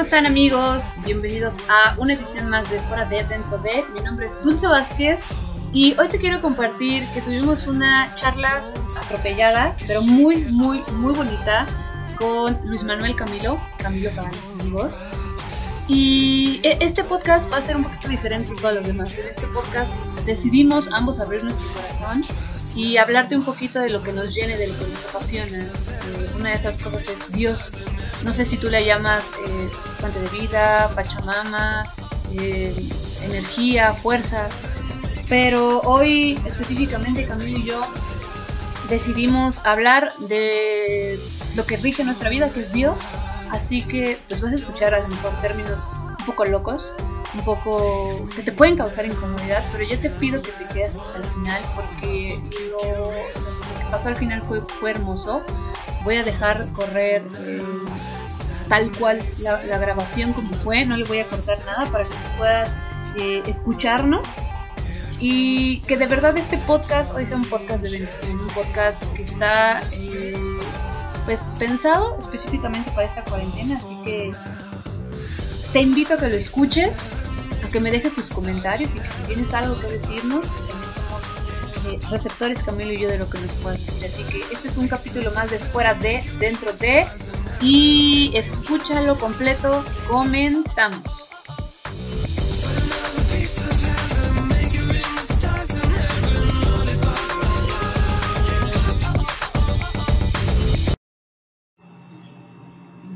¿Cómo están amigos? Bienvenidos a una edición más de Fuera de Dentro de. Mi nombre es Dulce Vázquez y hoy te quiero compartir que tuvimos una charla atropellada, pero muy, muy, muy bonita con Luis Manuel Camilo, Camilo para los amigos. Y e- este podcast va a ser un poquito diferente a todos los demás. En este podcast decidimos ambos abrir nuestro corazón y hablarte un poquito de lo que nos llene, de lo que nos apasiona. Una de esas cosas es Dios. No sé si tú la llamas eh, fuente de vida, Pachamama, eh, energía, fuerza. Pero hoy específicamente Camilo y yo decidimos hablar de lo que rige nuestra vida, que es Dios. Así que pues vas a escuchar a lo mejor términos un poco locos, un poco que te pueden causar incomodidad, pero yo te pido que te quedes hasta el final porque lo, que pasó al final fue, fue hermoso. Voy a dejar correr eh, tal cual la, la grabación como fue, no le voy a cortar nada para que tú puedas eh, escucharnos y que de verdad este podcast hoy sea un podcast de bendición, un podcast que está eh, pues pensado específicamente para esta cuarentena, así que te invito a que lo escuches, a que me dejes tus comentarios y que si tienes algo que decirnos, pues receptores Camilo y yo de lo que nos puedas decir. Así que este es un capítulo más de fuera de, dentro de y escúchalo completo, comenzamos.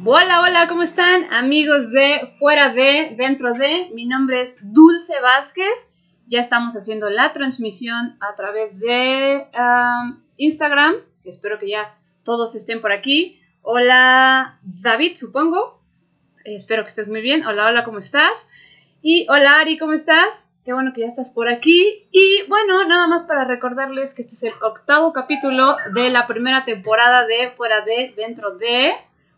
Hola, hola, ¿cómo están? Amigos de Fuera de, Dentro de, mi nombre es Dulce Vázquez. Ya estamos haciendo la transmisión a través de Instagram. Espero que ya todos estén por aquí. Hola, David, supongo. Espero que estés muy bien. Hola, hola, ¿cómo estás? Y hola, Ari, ¿cómo estás? Qué bueno que ya estás por aquí. Y bueno, nada más para recordarles que este es el octavo capítulo de la primera temporada de Fuera de, Dentro de.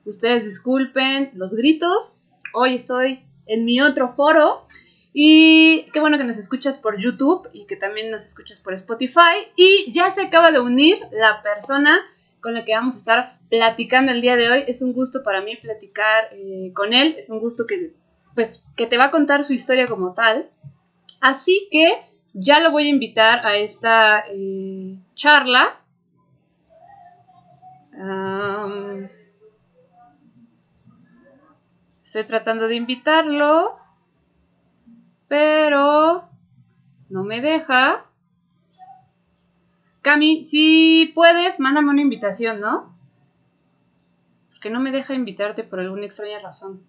Ustedes disculpen los gritos. Hoy estoy en mi otro foro. Y qué bueno que nos escuchas por YouTube y que también nos escuchas por Spotify. Y ya se acaba de unir la persona con la que vamos a estar platicando el día de hoy. Es un gusto para mí platicar eh, con él. Es un gusto que, pues, que te va a contar su historia como tal. Así que ya lo voy a invitar a esta eh, charla. Estoy tratando de invitarlo, pero no me deja. Cami, si puedes, mándame una invitación, ¿no? Porque no me deja invitarte por alguna extraña razón.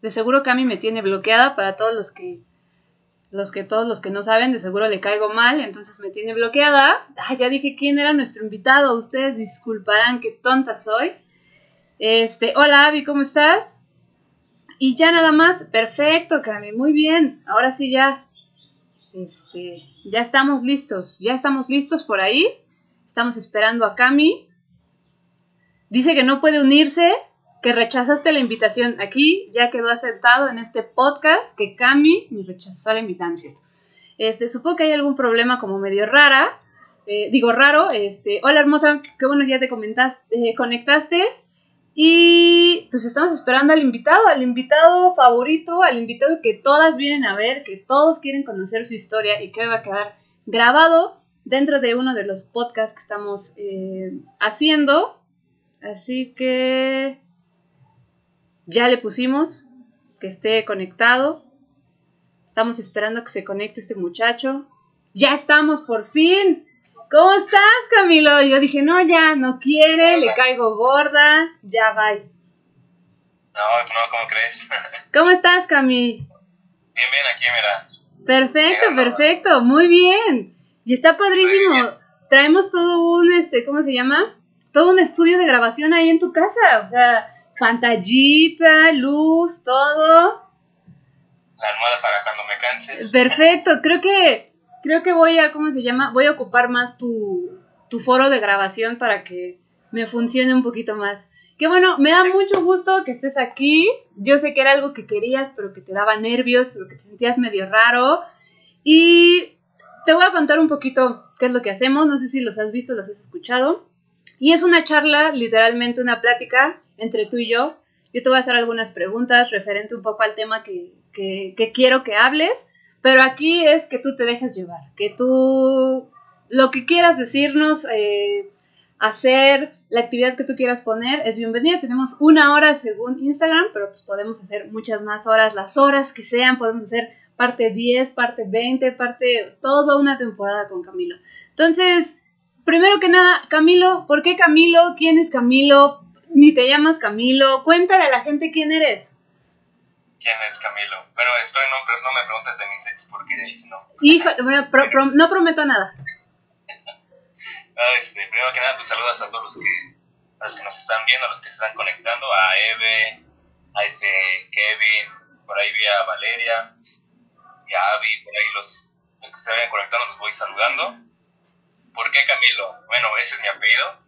De seguro Cami me tiene bloqueada para todos los que los que todos los que no saben, de seguro le caigo mal, entonces me tiene bloqueada. Ah, ya dije quién era nuestro invitado. Ustedes disculparán qué tonta soy. Este, hola Abby, ¿cómo estás? Y ya nada más, perfecto, Cami, muy bien. Ahora sí ya, este, ya estamos listos, ya estamos listos por ahí. Estamos esperando a Cami. Dice que no puede unirse, que rechazaste la invitación. Aquí ya quedó aceptado en este podcast que Cami me rechazó la invitación. Este, supongo que hay algún problema como medio rara. Eh, digo raro, este, hola hermosa, qué bueno ya te comentaste, eh, conectaste. Y pues estamos esperando al invitado, al invitado favorito, al invitado que todas vienen a ver, que todos quieren conocer su historia y que va a quedar grabado dentro de uno de los podcasts que estamos eh, haciendo. Así que ya le pusimos que esté conectado. Estamos esperando que se conecte este muchacho. Ya estamos por fin. ¿Cómo estás, Camilo? Yo dije, no, ya, no quiere, le caigo gorda, ya va. No, no, ¿cómo crees? ¿Cómo estás, Cami? Bien, bien, aquí, mira. Perfecto, Llegando. perfecto, muy bien. Y está padrísimo. Traemos todo un, este, ¿cómo se llama? Todo un estudio de grabación ahí en tu casa. O sea, pantallita, luz, todo. La almohada para cuando me canse. Perfecto, creo que creo que voy a, ¿cómo se llama? Voy a ocupar más tu, tu foro de grabación para que me funcione un poquito más. Que bueno, me da mucho gusto que estés aquí. Yo sé que era algo que querías, pero que te daba nervios, pero que te sentías medio raro. Y te voy a contar un poquito qué es lo que hacemos. No sé si los has visto, los has escuchado. Y es una charla, literalmente una plática entre tú y yo, Yo te voy a hacer algunas preguntas referente un poco al tema que, que, que quiero que hables, pero aquí es que tú te dejes llevar, que tú lo que quieras decirnos, eh, hacer, la actividad que tú quieras poner, es bienvenida. Tenemos una hora según Instagram, pero pues podemos hacer muchas más horas, las horas que sean, podemos hacer parte 10, parte 20, parte toda una temporada con Camilo. Entonces, primero que nada, Camilo, ¿por qué Camilo? ¿Quién es Camilo? Ni te llamas Camilo. Cuéntale a la gente quién eres. ¿Quién es Camilo? Pero espero no, no me preguntes de mis ex porque ahí sí no. Bueno, pro- pro- no prometo nada. Ah, este, primero que nada, pues saludos a todos los que, a los que nos están viendo, a los que se están conectando, a Eve, a este Kevin, por ahí vi a Valeria y a Avi, por ahí los, los que se vayan conectando los voy saludando. ¿Por qué Camilo? Bueno, ese es mi apellido.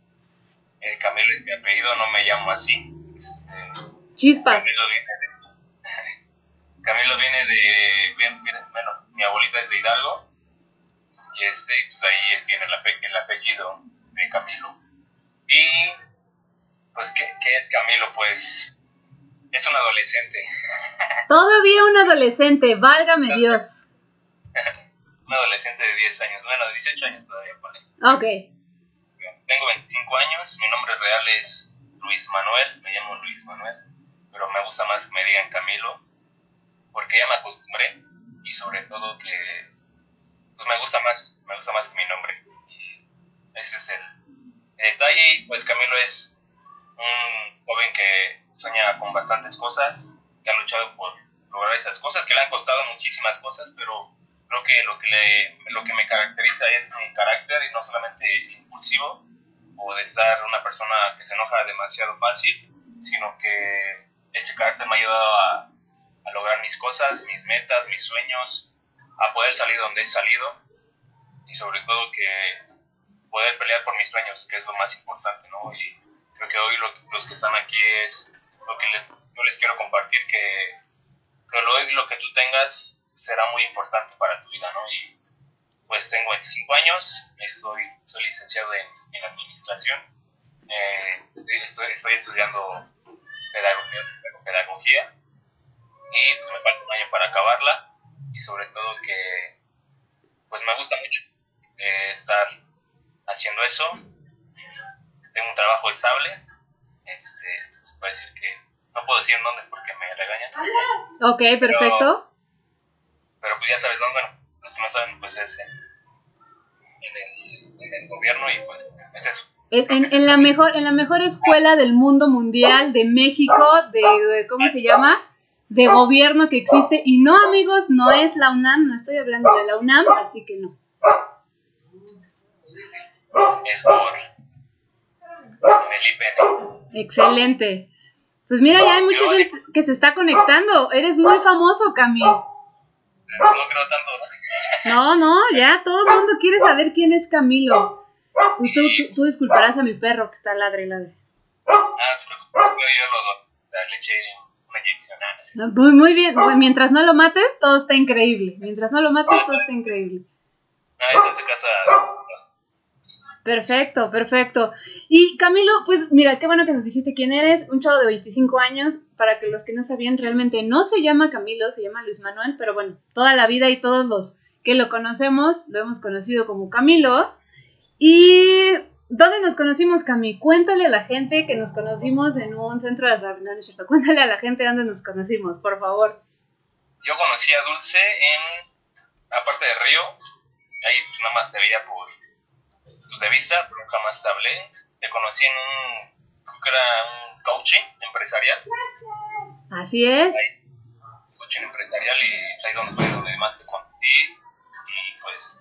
Eh, Camilo es mi apellido, no me llamo así. Este, Chispas. Camilo viene de. Camilo viene de. viene- viene- bueno, mi abuelita es de Hidalgo. Y este, pues ahí viene el, ape- el apellido de Camilo. Y. Pues, ¿qué, qué es Camilo? Pues. Es un adolescente. Todavía un adolescente, válgame Dios. Un adolescente de 10 años. Bueno, 18 años todavía, pone. Ok. Tengo 25 años. Mi nombre real es Luis Manuel. Me llamo Luis Manuel. Pero me gusta más que me digan Camilo. Porque ya me acostumbré. Y sobre todo que. Pues me gusta más. Me gusta más que mi nombre. Ese es el, el detalle. Pues Camilo es un joven que sueña con bastantes cosas. Que ha luchado por lograr esas cosas. Que le han costado muchísimas cosas. Pero creo que lo que, le, lo que me caracteriza es mi carácter. Y no solamente impulsivo. O de estar una persona que se enoja demasiado fácil. Sino que ese carácter me ha ayudado a a lograr mis cosas, mis metas, mis sueños, a poder salir donde he salido y sobre todo que poder pelear por mis sueños, que es lo más importante, ¿no? Y creo que hoy lo- los que están aquí es lo que les- yo les quiero compartir, que, que hoy lo que tú tengas será muy importante para tu vida, ¿no? Y pues tengo 25 años, estoy, soy licenciado en, en administración, eh, estoy, estoy estudiando pedagogía, pedagogía y pues me falta un año para acabarla y sobre todo que pues me gusta mucho eh, estar haciendo eso. Tengo un trabajo estable este se puede decir que no puedo decir en dónde porque me regañan. Ok, perfecto. pero pues ya sabes dónde bueno los que no saben pues es en, en el, en el gobierno y pues es eso. En, en- en la mejor, en la mejor escuela del mundo mundial, de México, de, de- ¿cómo se llama? De gobierno que existe. Y no, amigos, no es la UNAM, no estoy hablando de la UNAM, así que no. es por el IPN Excelente. Pues mira, ya hay mucha gente que se está conectando. Eres muy famoso, Cami. no creo tanto No, no, ya todo el mundo quiere saber quién es Camilo. Pues tú, tú, tú disculparás a mi perro que está ladre y ladre. ah no te preocupes, yo lo le eché una no. No, Muy, muy bien. Pues Mientras no lo mates, todo está increíble. Mientras no lo mates, todo está increíble. Es de casa. Perfecto, perfecto. Y Camilo, pues mira, qué bueno que nos dijiste quién eres, un chavo de 25 años, para que los que no sabían, realmente no se llama Camilo, se llama Luis Manuel, pero bueno, toda la vida y todos los que lo conocemos, lo hemos conocido como Camilo. ¿Y dónde nos conocimos, Cami? Cuéntale a la gente que nos conocimos en un centro de rehabilitación, no, es cierto, cuéntale a la gente dónde nos conocimos, por favor. Yo conocí a Dulce en, aparte de Río, ahí nada más te veía por, pues de vista, pero jamás te hablé. Te conocí en un, creo que era un coaching empresarial, Así es. coaching empresarial y ahí donde fue donde más te conocí. Y pues,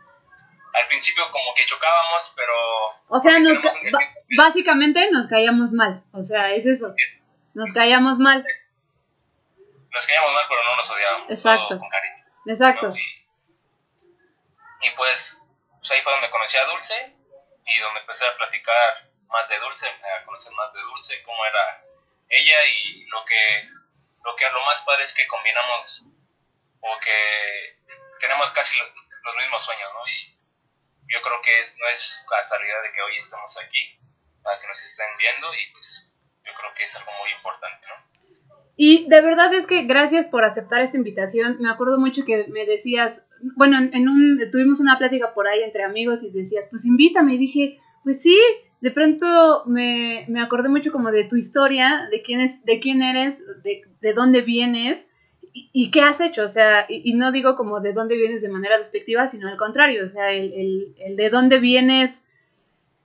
al principio como que chocábamos, pero O sea, nos básicamente nos caíamos mal, o sea, es eso, nos caíamos mal, nos caíamos mal, pero no nos odiábamos. Exacto. con cariño. exacto. ¿no? Y, y pues, pues ahí fue donde conocí a Dulce y donde empecé a platicar más de Dulce, a conocer más de Dulce, cómo era ella y lo que lo que lo más padre es que combinamos o que tenemos casi lo- los mismos sueños, ¿no? Y yo creo que no es casualidad de que hoy estemos aquí para que nos estén viendo y pues yo creo que es algo muy importante, ¿no? Y de verdad es que gracias por aceptar esta invitación. Me acuerdo mucho que me decías, bueno, en un, tuvimos una plática por ahí entre amigos y decías, pues invítame. Y dije, pues sí, de pronto me, me acordé mucho como de tu historia, de quién, es, de quién eres, de, de dónde vienes y, qué has hecho. O sea, y, no digo como de dónde vienes de manera despectiva, sino al contrario, o sea, el, el, de dónde vienes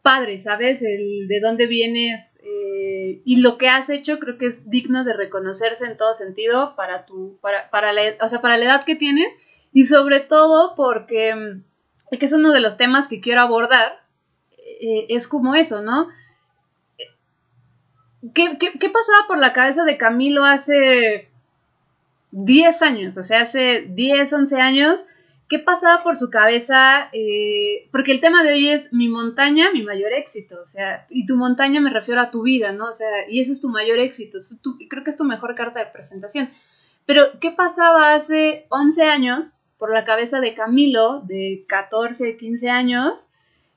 padre, ¿sabes? El de dónde vienes eh, y lo que has hecho creo que es digno de reconocerse en todo sentido para tu, para, para la, o sea, para la edad que tienes y sobre todo porque, mm, que es uno de los temas que quiero abordar, eh, es como eso, ¿no? ¿Qué, ¿Qué, qué, pasaba por la cabeza de Camilo hace 10 años? O sea, hace 10, 11 años ¿Qué pasaba por su cabeza? Eh, porque el tema de hoy es mi montaña, mi mayor éxito, o sea, y tu montaña me refiero a tu vida, ¿no? O sea, y ese es tu mayor éxito, creo que es tu mejor carta de presentación. Pero, ¿qué pasaba hace 11 años por la cabeza de Camilo, de 14, 15 años?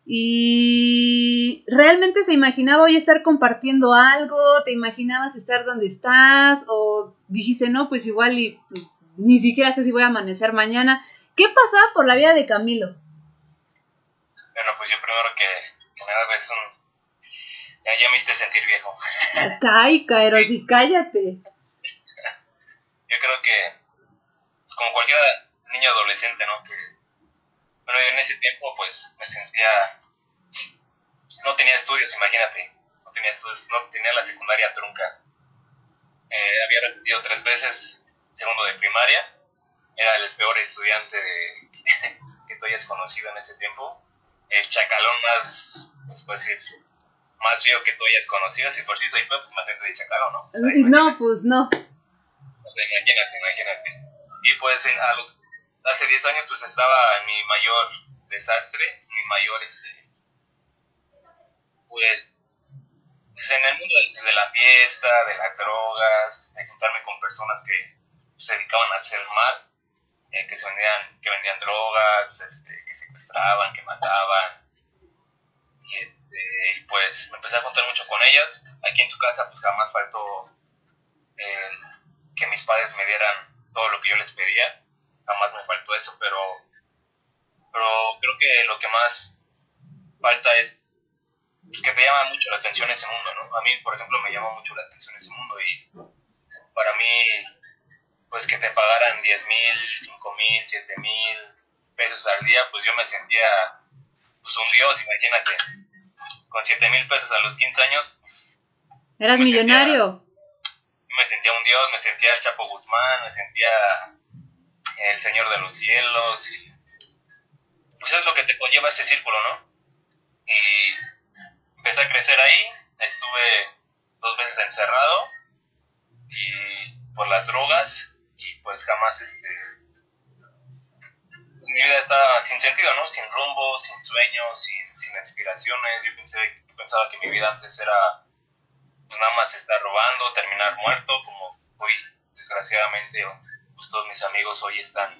Y realmente se imaginaba hoy estar compartiendo algo, te imaginabas estar donde estás, o dijiste, no, pues igual y pues, ni siquiera sé si voy a amanecer mañana. ¿Qué pasaba por la vida de Camilo? Bueno, pues yo primero que, que nada es un... Ya, me hiciste sentir viejo. Ay, Caeros, y cállate. Yo creo que, pues, como cualquier niño adolescente, ¿no? Que, yo en ese tiempo, pues, me sentía... No tenía estudios, imagínate. No tenía estudios, no tenía la secundaria trunca. Eh, había repetido tres veces segundo de primaria era el peor estudiante de, que tú hayas conocido en ese tiempo. El chacalón más, pues decir, más feo que tú hayas conocido. Si por sí soy feo, pues imagínate de chacalón, ¿no? no, pues no. imagínate, imagínate. Y pues a los, hace 10 años pues estaba en mi mayor desastre, mi mayor, este, pues, pues en el mundo de, la fiesta, de las drogas, de juntarme con personas que se dedicaban a hacer mal eh, que se vendían, que vendían drogas, este, que secuestraban, que mataban. Este, y, pues me empecé a juntar mucho con ellas. Aquí en tu casa pues jamás faltó que mis padres me dieran todo lo que yo les pedía. Jamás me faltó eso, pero, pero creo que lo que más falta es pues, que te llama mucho la atención ese mundo, ¿no? A mí, por ejemplo, me llama mucho la atención ese mundo y para mí pues que te pagaran 10 mil, 5 mil, 7 mil pesos al día, pues yo me sentía pues un dios, imagínate, con 7 mil pesos a los 15 años. ¿Eras millonario? me sentía un dios, me sentía el Chapo Guzmán, me sentía el Señor de los Cielos, y pues es lo que te conlleva ese círculo, ¿no? Y empecé a crecer ahí, estuve dos veces encerrado y por las drogas y pues jamás este mi vida estaba sin sentido, ¿no? Sin rumbo, sin sueños, sin, sin aspiraciones. Yo, pensé, pensaba que mi vida antes era pues nada más estar robando, terminar muerto, como hoy desgraciadamente pues todos mis amigos hoy están,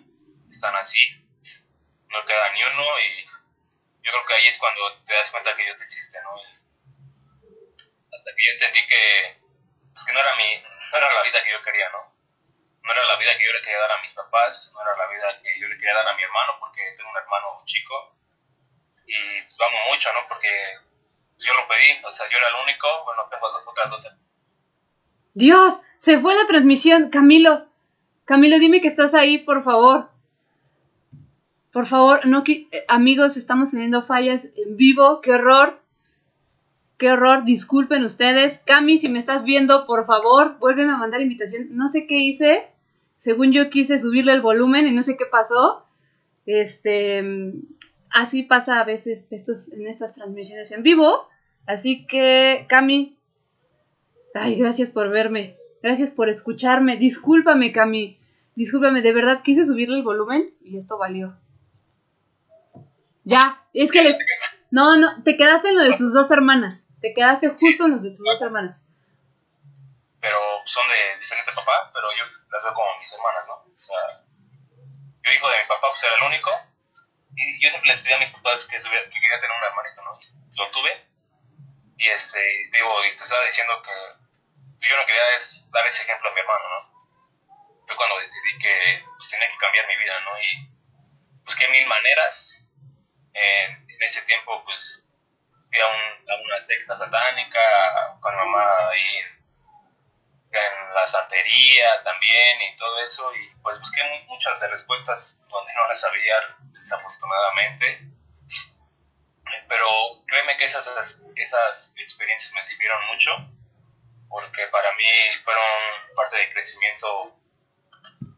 están así. No queda ni uno y yo creo que ahí es cuando te das cuenta que Dios existe, ¿no? hasta que yo entendí que, pues que no era mi, no era la vida que yo quería, ¿no? no era la vida que yo le quería dar a mis papás, no era la vida que yo le quería dar a mi hermano, porque tengo un hermano chico y lo amo mucho, ¿no? Porque yo lo pedí, o sea, yo era el único, bueno, tengo otras dos. Dios, se fue la transmisión, Camilo. Camilo, dime que estás ahí, por favor. Por favor, no eh, amigos, estamos teniendo fallas en vivo, qué horror. Qué horror, disculpen ustedes. Cami, si me estás viendo, por favor, vuélveme a mandar invitación. No sé qué hice, según yo quise subirle el volumen y no sé qué pasó. Este, así pasa a veces estos, en estas transmisiones en vivo. Así que, Cami, ay, gracias por verme, gracias por escucharme. Discúlpame, Cami, discúlpame, de verdad quise subirle el volumen y esto valió. Ya, es que le... No, no, te quedaste en lo de tus dos hermanas. Te quedaste justo en los de tus dos hermanas pero son de diferente papá, pero yo las veo como mis hermanas, ¿no? O sea, yo hijo de mi papá, pues era el único, y yo siempre les pedí a mis papás que, que quería tener un hermanito, ¿no? Lo tuve, y este, digo, y te estaba diciendo que yo no quería dar ese ejemplo a mi hermano, ¿no? Fue cuando decidí que pues, tenía que cambiar mi vida, ¿no? Y busqué mil maneras. en ese tiempo, pues, fui a, una secta satánica con mamá ahí en, la santería también y todo eso. Y pues busqué muchas de respuestas donde no las sabía, desafortunadamente. Pero créeme que esas, esas experiencias me sirvieron mucho porque para mí fueron parte del crecimiento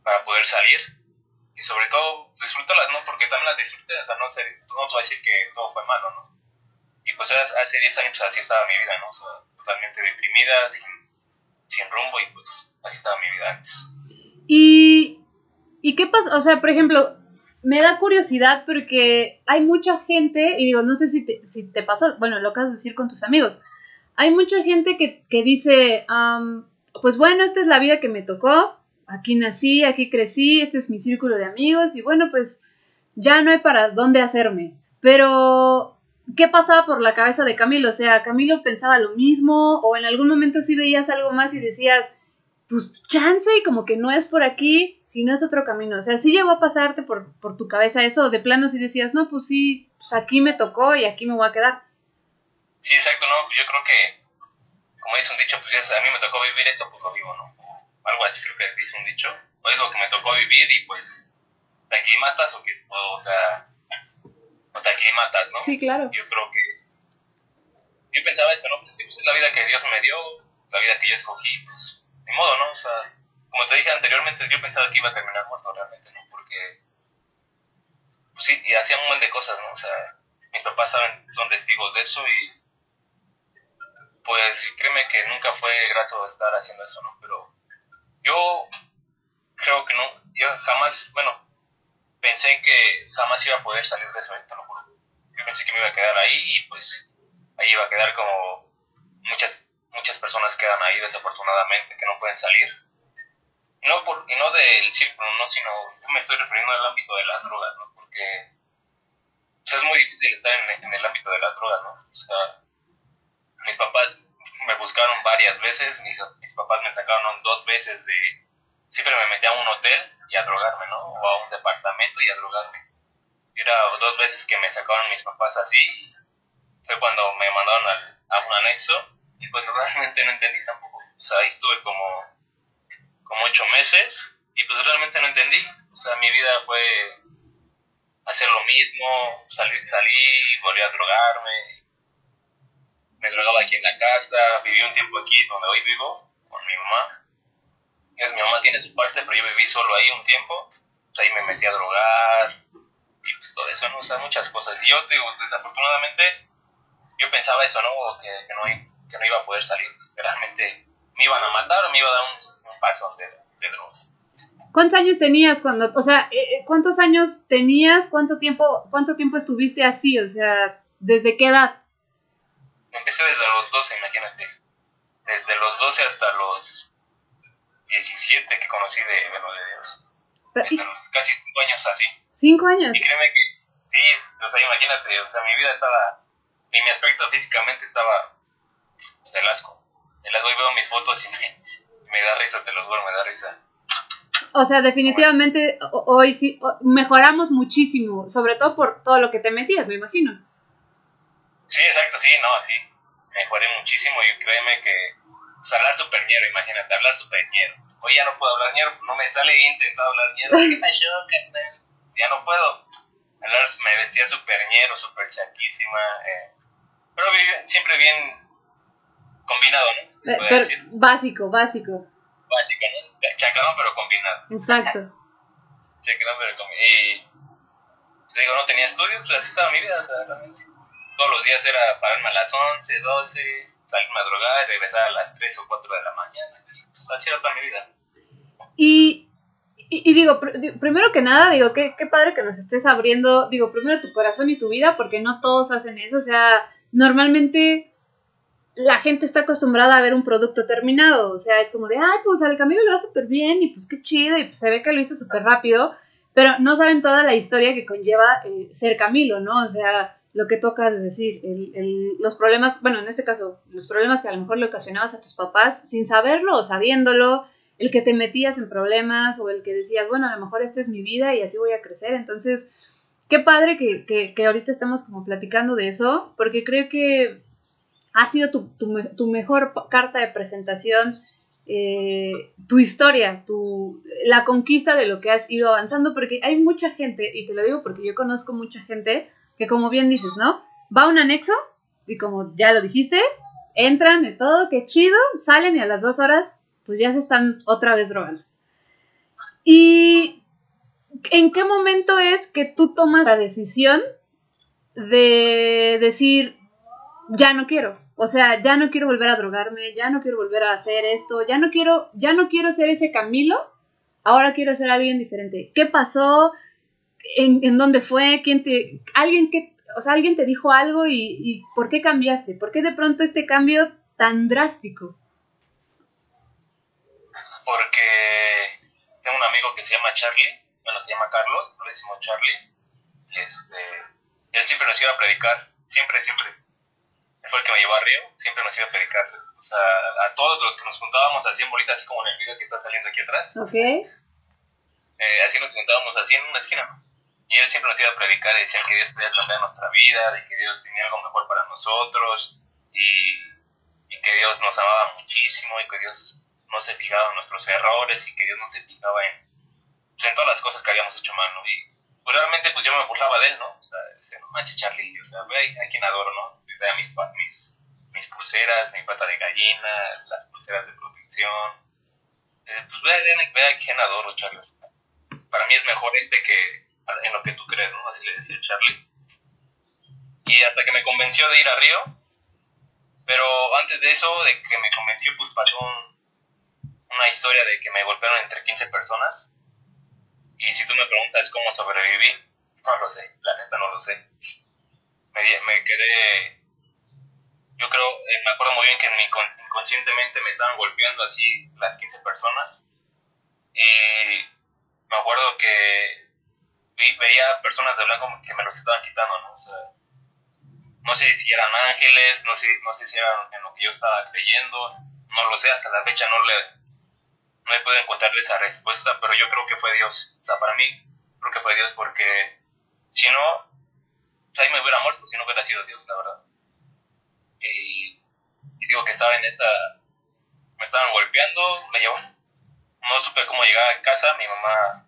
para poder salir y sobre todo disfrutarlas, ¿no? Porque también las disfruté, o sea, no, sé, no te voy a decir que todo fue malo, ¿no? Y pues hace 10 años así estaba mi vida, ¿no? O sea, totalmente deprimida, sin, sin rumbo y pues así estaba mi vida antes. ¿Y, ¿Y qué pasa? O sea, por ejemplo, me da curiosidad porque hay mucha gente, y digo, no sé si te, si te pasó, bueno, lo que vas a decir con tus amigos, hay mucha gente que, que dice, pues bueno, esta es la vida que me tocó, aquí nací, aquí crecí, este es mi círculo de amigos y bueno, pues ya no hay para dónde hacerme. Pero, ¿qué pasaba por la cabeza de Camilo? O sea, Camilo pensaba lo mismo o en algún momento sí veías algo más y decías, pues chance y como que no es por aquí, si no es otro camino. O sea, sí llegó a pasarte por, por tu cabeza eso, de plano si decías, no, pues sí, pues aquí me tocó y aquí me voy a quedar. Sí, exacto, no, yo creo que, como dice un dicho, pues a mí me tocó vivir esto, pues lo vivo, ¿no? algo así creo que dice un dicho, o es lo que me tocó vivir y pues te aclimatas o, que, o, te, o te aclimatas, ¿no? Sí, claro. Yo creo que, yo pensaba esto, ¿no? Pues es la vida que Dios me dio, la vida que yo escogí, pues, ni modo, ¿no? O sea, como te dije anteriormente, yo pensaba que iba a terminar muerto realmente, ¿no? Porque, pues sí, y hacía un montón de cosas, ¿no? O sea, mis papás saben, son testigos de eso y pues créeme que nunca fue grato estar haciendo eso, ¿no? Pero yo creo que no, yo jamás, bueno, pensé que jamás iba a poder salir de eso, te lo juro. Yo pensé que me iba a quedar ahí y pues ahí iba a quedar como muchas muchas personas quedan ahí desafortunadamente que no pueden salir. No por, y no del círculo, no, sino yo me estoy refiriendo al ámbito de las drogas, ¿no? Porque pues, es muy difícil estar en el ámbito de las drogas, ¿no? O sea, mis papás me buscaron varias veces, mis, mis papás me sacaron dos veces de... Siempre me metí a un hotel y a drogarme, ¿no? O a un departamento y a drogarme. Era dos veces que me sacaron mis papás así. Fue cuando me mandaron al, a un anexo y pues realmente no entendí tampoco. O sea, ahí estuve como, como ocho meses y pues realmente no entendí. O sea, mi vida fue hacer lo mismo, salir, salí, volví a drogarme, me drogaba aquí en la casa, viví un tiempo aquí donde hoy vivo, con mi mamá. Y mi mamá tiene su parte, pero yo viví solo ahí un tiempo. Pues ahí me metí a drogar y pues todo eso, ¿no? O sea, muchas cosas. Y yo, digo, desafortunadamente, yo pensaba eso, ¿no? Que, que, no, que no iba a poder salir. realmente me iban a matar o me iba a dar un, paso de, de droga. ¿Cuántos años tenías cuando, o sea, eh, eh, cuántos años tenías, cuánto tiempo, cuánto tiempo estuviste así, o sea, desde qué edad? Empecé desde los 12, imagínate. Desde los 12 hasta los 17 que conocí de, bueno, de Dios. Desde los casi 5 años así. ¿5 años? Y créeme que, sí, o sea, imagínate, o sea, mi vida estaba, y mi aspecto físicamente estaba del asco. El asco, y veo mis fotos y me, me da risa, te lo juro, me da risa. O sea, definitivamente hoy sí mejoramos muchísimo, sobre todo por todo lo que te metías, me imagino. Sí, exacto, sí, no, sí. Mejoré muchísimo y créeme que pues, hablar super ñero, imagínate, hablar super ñero. Hoy ya no puedo hablar ñero, no me sale, he intentado hablar ñero. ya no puedo. Hablar, me vestía super ñero, super chaquísima. Eh. Pero siempre bien combinado, ¿no? Eh, pero, básico, básico. Básico, ¿no? Chacalón, pero combinado. Exacto. Chacalón, pero combinado. Y, pues, digo, no tenía estudios, pues así estaba mi vida, o sea, realmente todos los días era pararme a las 11, 12, salirme a drogar y regresar a las 3 o 4 de la mañana. Pues, así era toda mi vida. Y, y, digo, primero que nada, digo, qué, qué padre que nos estés abriendo, digo, primero tu corazón y tu vida, porque no todos hacen eso. O sea, normalmente la gente está acostumbrada a ver un producto terminado. O sea, es como de, ay, pues al camino lo va súper bien y pues qué chido y pues se ve que lo hizo súper rápido. Pero no saben toda la historia que conlleva eh, ser Camilo, ¿no? O sea, lo que toca es decir, los problemas, bueno, en este caso, los problemas que a lo mejor le ocasionabas a tus papás sin saberlo o sabiéndolo, el que te metías en problemas o el que decías, bueno, a lo mejor esta es mi vida y así voy a crecer. Entonces, qué padre que, que, ahorita estamos como platicando de eso, porque creo que ha sido tu, tu, mejor carta de presentación, eh, tu historia, tu, la conquista de lo que has ido avanzando, porque hay mucha gente, y te lo digo porque yo conozco mucha gente, que como bien dices, ¿no? Va un anexo y como ya lo dijiste, entran de todo, qué chido, salen y a las dos horas pues ya se están otra vez drogando. ¿Y en qué momento es que tú tomas la decisión de decir, ya no quiero? O sea, ya no quiero volver a drogarme, ya no quiero volver a hacer esto, ya no quiero, ya no quiero ser ese Camilo, ahora quiero ser alguien diferente. ¿Qué pasó? En, dónde fue, quién te, alguien que, o sea, alguien te dijo algo y, por qué cambiaste, por qué de pronto este cambio tan drástico. Porque tengo un amigo que se llama Charlie, bueno, se llama Carlos, lo decimos Charlie, este, él siempre nos iba a predicar, siempre, siempre. Él fue el que me llevó a Río, siempre nos iba a predicar. O sea, a todos los que nos juntábamos así en bolitas, así como en el video que está saliendo aquí atrás. Ok. Eh, así nos juntábamos así en una esquina. Y él siempre nos iba a predicar y decía que Dios podía cambiar nuestra vida, de que Dios tenía algo mejor para nosotros y, que Dios nos amaba muchísimo y que Dios no se fijaba en nuestros errores y que Dios no se fijaba en, en todas las cosas que habíamos hecho mal, ¿no? Y pues, realmente pues yo me burlaba de él, ¿no? O sea, decía, no manches Charlie, o sea, ve a quien adoro, ¿no? Y traía mis, mis, mis pulseras, mi pata de gallina, las pulseras de protección. Pues ve, ve, a quien adoro, Charlie. para mí es mejor este que en lo que tú crees, ¿no? Así le decía Charlie. Y hasta que me convenció de ir a Río, pero antes de eso, de que me convenció, pues pasó una historia de que me golpearon entre 15 personas. Y si tú me preguntas cómo sobreviví, no lo sé, la neta no lo sé. Me, me quedé, yo creo, eh, me acuerdo muy bien que inconscientemente me estaban golpeando así las 15 personas. Y me acuerdo que veía personas de blanco que me los estaban quitando, ¿no? O sea, no sé si eran ángeles, no sé, no sé si eran en lo que yo estaba creyendo, no lo sé, hasta la fecha no le, no he podido encontrar esa respuesta, pero yo creo que fue Dios. O sea, para mí, creo que fue Dios porque si no, pues ahí me hubiera muerto si no hubiera sido Dios, la verdad. Y, y digo que estaba en esta, me estaban golpeando, me llevó, no supe cómo llegar a casa, mi mamá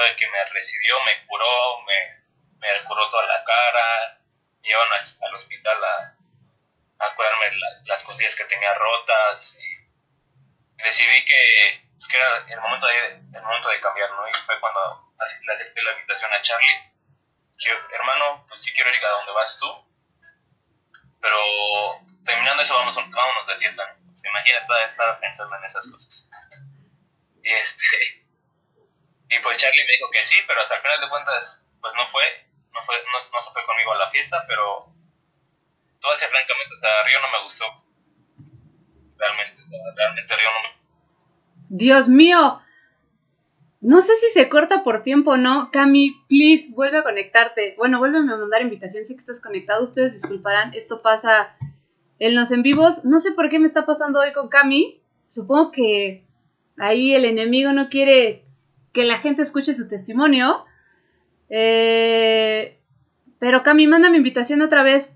fue que me revivió, me curó, me, me curó toda la cara, me llevaron al, hospital a, a curarme las cosillas que tenía rotas y, decidí que, pues, que era el momento, de, el momento de cambiar, ¿no? Y fue cuando le acepté la invitación a Charlie. Dije, hermano, pues sí quiero ir a donde vas tú, pero terminando eso vamos, vámonos de fiesta, ¿no? Se imagina, todavía estaba pensando en esas cosas. Y este, y pues Charlie me dijo que sí, pero hasta el final de cuentas, pues no fue, no, fue, no, se fue conmigo a la fiesta, pero todo ese francamente, Río no me gustó. Realmente, realmente Río no me Dios mío, no sé si se corta por tiempo o no. Cami, please, vuelve a conectarte. Bueno, vuélveme a mandar invitación. Sé que estás conectado. Ustedes disculparán. Esto pasa en los en vivos. No sé por qué me está pasando hoy con Cami. Supongo que ahí el enemigo no quiere que la gente escuche su testimonio. Eh, pero Cami, manda mi invitación otra vez.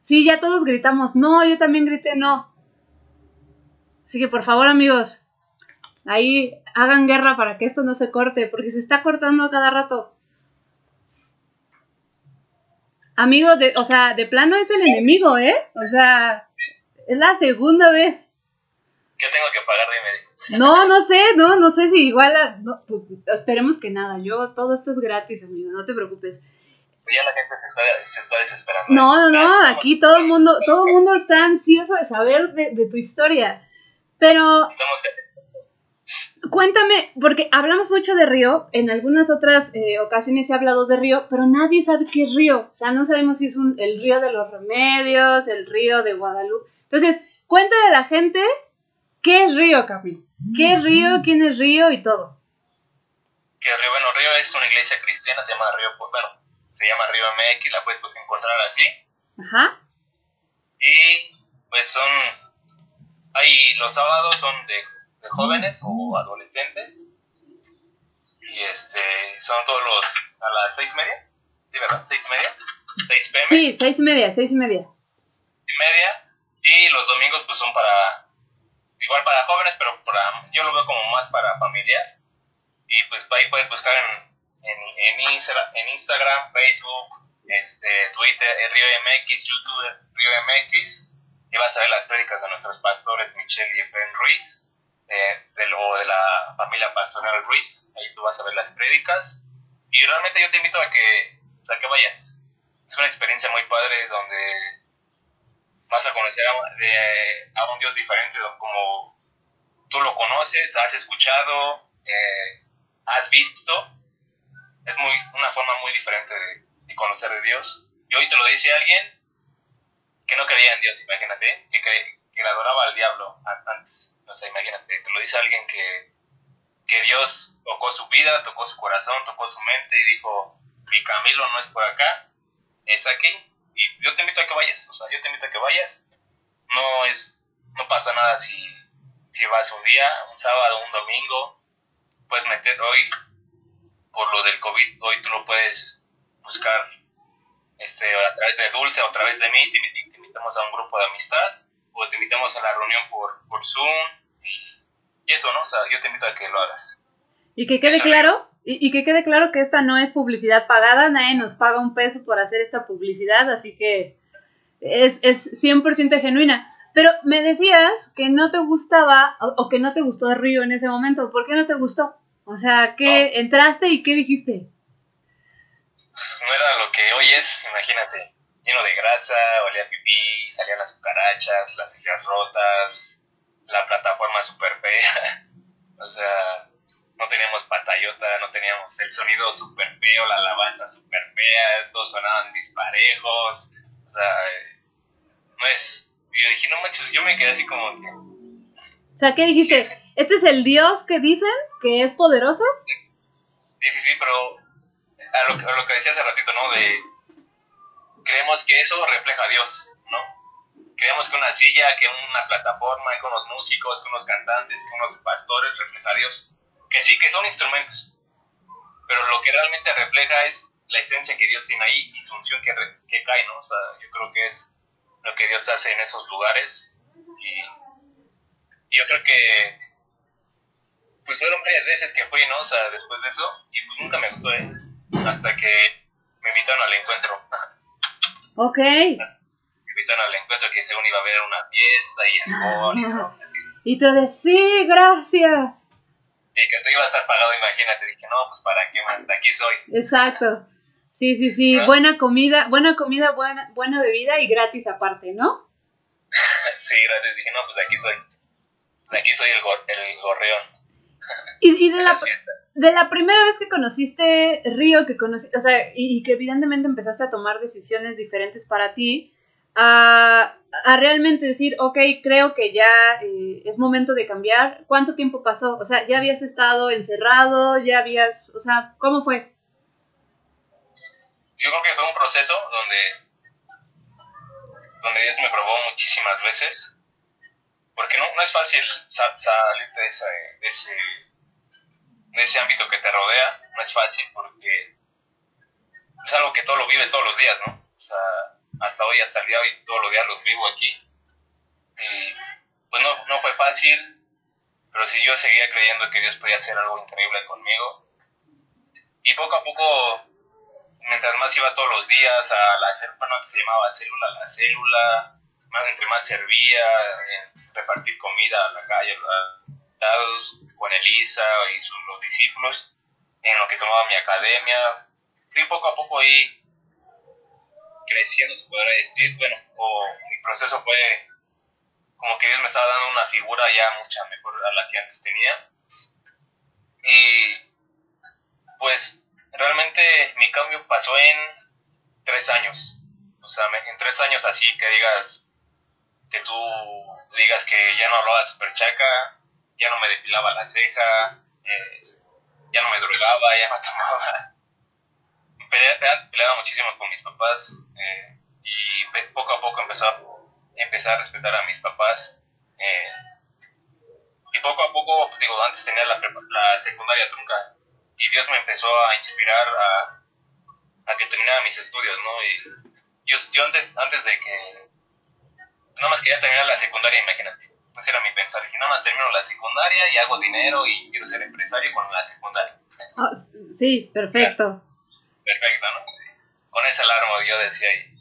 Sí, ya todos gritamos. No, yo también grité no. Así que por favor, amigos, ahí hagan guerra para que esto no se corte, porque se está cortando a cada rato. Amigo, de, o sea, de plano es el enemigo, ¿eh? O sea, es la segunda vez. ¿Qué tengo que pagar? Dime. No, no sé, no, no sé si igual, pues, esperemos que nada, yo, todo esto es gratis, amigo, no te preocupes. Ya la gente se está, desesperando. No, no, no, aquí todo el mundo, todo el mundo está ansioso de saber de, tu historia, pero... Cuéntame, porque hablamos mucho de Río, en algunas otras eh, ocasiones se ha hablado de Río, pero nadie sabe qué es Río. O sea, no sabemos si es un, el Río de los Remedios, el Río de Guadalupe. Entonces, cuéntale a la gente qué es Río, Capi. ¿Qué es Río? ¿Quién es Río? Y todo. Que Río, bueno, Río es una iglesia cristiana, se llama Río, bueno, se llama Río MX, la puedes encontrar así. Ajá. Y pues son, hay los sábados son de, de jóvenes o adolescentes. Y este, son todos los, a las seis y media, ¿sí verdad? ¿Seis y media? ¿Seis pm? Sí, seis y media, seis y media. y media. Y los domingos pues son para, igual para jóvenes, pero para, yo lo veo como más para familiar. Y pues ahí puedes buscar en, en, en, Insta- en Instagram, Facebook, este, Twitter, eh, Río MX, YouTube, Río MX. Y vas a ver las prédicas de nuestros pastores Michelle y Efraín Ruiz, o de la familia pastoral Ruiz. Ahí tú vas a ver las prédicas. Y realmente yo te invito a que, a que vayas. Es una experiencia muy padre donde vas a conocer a, de- un Dios diferente, como tú lo conoces, has escuchado, eh, has visto. Es muy, una forma muy diferente de, conocer de Dios. Y hoy te lo dice alguien que no creía en Dios, imagínate, que, cre- que le adoraba al diablo antes. O sea, imagínate, te lo dice alguien que, que Dios tocó su vida, tocó su corazón, tocó su mente y dijo, mi Camilo no es por acá, es aquí. Y yo te invito a que vayas, o sea, yo te invito a que vayas. No es, no pasa nada si, si vas un día, un sábado, un domingo, puedes meter hoy, por lo del COVID, hoy tú lo puedes buscar este, a través de Dulce o a través de mí, te, te invitamos a un grupo de amistad o te invitamos a la reunión por, por Zoom y, y eso, ¿no? O sea, yo te invito a que lo hagas. Y que quede claro, y, y que quede claro que esta no es publicidad pagada, nadie nos paga un peso por hacer esta publicidad, así que es, es 100% genuina. Pero me decías que no te gustaba, o, o que no te gustó Río en ese momento. ¿Por qué no te gustó? O sea, que entraste y qué dijiste? No era lo que hoy es, imagínate, lleno de grasa, olía pipí, salían las cucarachas, las sillas rotas, la plataforma super fea, o sea, no teníamos pantallota, no teníamos el sonido super feo, la alabanza super fea, todos sonaban disparejos, o sea, no es, y yo dije, no manches, yo me quedé así como que, O sea, ¿qué dijiste? ¿Este es el Dios que dicen que es poderoso? Sí, sí, sí, pero a lo, que- a lo que decía hace ratito, ¿no? De creemos que eso refleja a Dios, ¿no? Creemos que una silla, que una plataforma, que unos músicos, que unos cantantes, que unos pastores refleja a Dios. Que sí, que son instrumentos. Pero lo que realmente refleja es la esencia que Dios tiene ahí y su unción que, re- que cae, ¿no? O sea, yo creo que es lo que Dios hace en esos lugares. Y, y yo creo que pues fueron varias veces que fui, ¿no? O sea, después de eso, y pues nunca me gustó, ¿eh? Hasta que me invitaron al encuentro. Ok. me invitaron al encuentro que según iba a haber una fiesta y alcohol y todo. Y tú de sí, gracias. Y que tú iba a estar pagado, imagínate. Dije, no, pues para qué más, de aquí soy. Exacto. Sí, sí, sí. Buena comida, buena comida, buena, buena bebida y gratis aparte, ¿no? sí, gracias. Dije, no, pues de aquí soy. De aquí soy el, gor- el gorreón. Y, y de, de la, de la primera vez que conociste Río, que conocí, o sea, y, y que evidentemente empezaste a tomar decisiones diferentes para ti, a, realmente decir, ok, creo que ya eh, es momento de cambiar. ¿Cuánto tiempo pasó? O sea, ya habías estado encerrado, ya habías, o sea, ¿cómo fue? Yo creo que fue un proceso donde, donde Dios me probó muchísimas veces. Porque no, no es fácil sa- salir de ese, de, ese, de ese ámbito que te rodea. No es fácil porque es algo que todo lo vives todos los días, ¿no? O sea, hasta hoy, hasta el día de hoy, todos los días los vivo aquí. Y pues no, no fue fácil, pero sí yo seguía creyendo que Dios podía hacer algo increíble conmigo. Y poco a poco mientras más iba todos los días a la célula, que se llamaba célula, la célula, más entre más servía, en repartir comida a la calle, a con Elisa y sus, los discípulos, en lo que tomaba mi academia, fui poco a poco ahí creciendo, se podría decir, bueno, o mi proceso fue como que Dios me estaba dando una figura ya mucha mejor a la que antes tenía. Y pues realmente mi cambio pasó en tres años. O sea, en tres años así que digas, que tú digas que ya no hablaba super chaca, ya no me depilaba la ceja, eh, ya no me drogaba, ya no tomaba. Peleaba, muchísimo con mis papás eh, y poco a poco empezó a, empecé a respetar a mis papás. Eh, y poco a poco, pues, digo, antes tenía la, la secundaria trunca y Dios me empezó a inspirar a, a que terminara mis estudios, ¿no? Y yo, yo antes, antes de que no más quería terminar la secundaria, imagínate. Ese era mi pensar. Dije, nada más termino la secundaria y hago dinero y quiero ser empresario con la secundaria. Ah, sí, perfecto. Perfecto, ¿no? Con esa alarma yo decía ahí.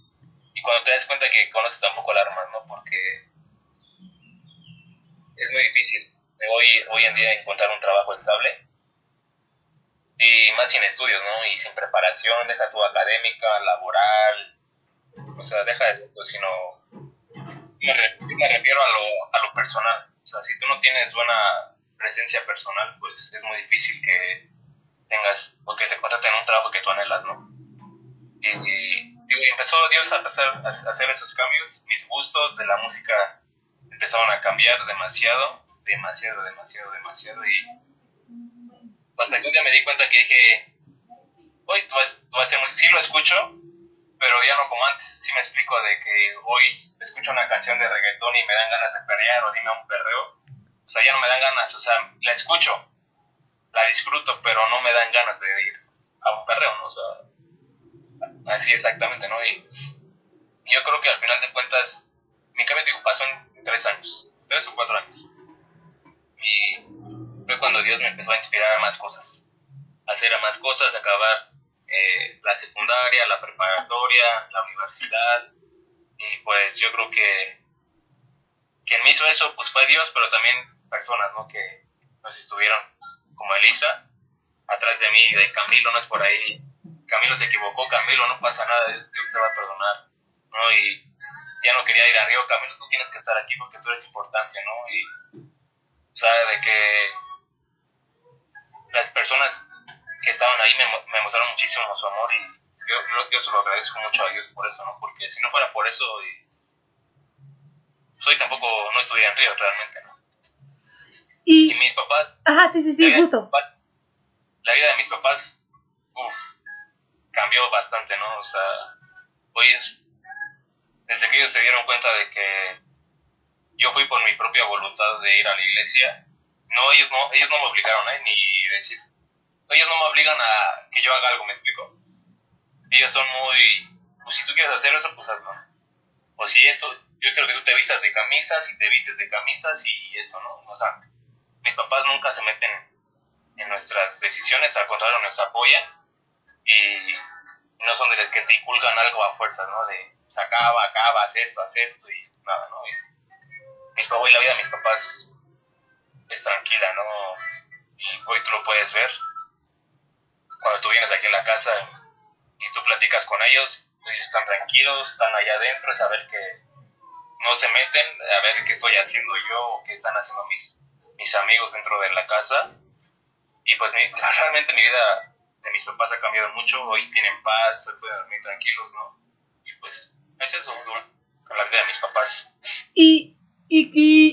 Y cuando te das cuenta que conoces tampoco alarmas, ¿no? Porque es muy difícil hoy, hoy en día encontrar un trabajo estable. Y más sin estudios, ¿no? Y sin preparación, deja tu académica, laboral. O sea, deja de eso, sino me, refiero a lo, a lo personal. O sea, si tú no tienes buena presencia personal, pues es muy difícil que tengas o que te contraten un trabajo que tú anhelas, ¿no? Y, empezó Dios a, a hacer esos cambios. Mis gustos de la música empezaron a cambiar demasiado, demasiado, demasiado, demasiado. Y cuando un día me di cuenta que dije, hoy tú vas, tú vas a hacer sí lo escucho, pero ya no como antes, sí me explico de que hoy escucho una canción de reggaetón y me dan ganas de perrear o dime un perreo, o sea, ya no me dan ganas, o sea, la escucho, la disfruto, pero no me dan ganas de ir a un perreo, ¿no? O sea, así exactamente, ¿no? Y yo creo que al final de cuentas, mi cambio de pasó en tres años, tres o cuatro años. Y fue cuando Dios me empezó a inspirar a más cosas, a hacer a más cosas, a acabar eh, la secundaria, la preparatoria, la universidad. Y pues yo creo que quien me hizo eso pues fue Dios, pero también personas, ¿no? Que nos estuvieron, como Elisa, atrás de mí, de Camilo, no es por ahí. Camilo se equivocó, Camilo, no pasa nada, Dios, te va a perdonar, ¿no? Y ya no quería ir a Río, Camilo, tú tienes que estar aquí porque tú eres importante, ¿no? Y, sabe de que las personas que estaban ahí me, me mostraron muchísimo su amor y yo, yo, se lo agradezco mucho a Dios por eso, ¿no? Porque si no fuera por eso, y, soy tampoco, no estudié en Río realmente, ¿no? Y, mis papás... Ajá, sí, sí, sí, justo. la vida de mis papás, uff, cambió bastante, ¿no? O sea, hoy es, desde que ellos se dieron cuenta de que yo fui por mi propia voluntad de ir a la iglesia, no, ellos no, ellos no me obligaron, ¿eh? Ni decir, ellos no me obligan a que yo haga algo, ¿me explico? Ellos son muy, pues si tú quieres hacer eso, pues hazlo. O si esto, yo quiero que tú te vistas de camisas y te vistes de camisas y esto, ¿no? O sea, mis papás nunca se meten en nuestras decisiones, al contrario, nos apoyan y no son de los que te inculcan algo a fuerza, ¿no? De, pues acaba, acaba, haz esto, haz esto y nada, ¿no? Mis papás y la vida de mis papás es tranquila, ¿no? Y hoy tú lo puedes ver cuando tú vienes aquí en la casa y tú platicas con ellos, ellos están tranquilos, están allá adentro, es saber que no se meten a ver qué estoy haciendo yo o qué están haciendo mis, mis amigos dentro de la casa. Y pues realmente mi vida de mis papás ha cambiado mucho, hoy tienen paz, se pueden dormir tranquilos, ¿no? Y pues es eso, la vida de mis papás. Y, y,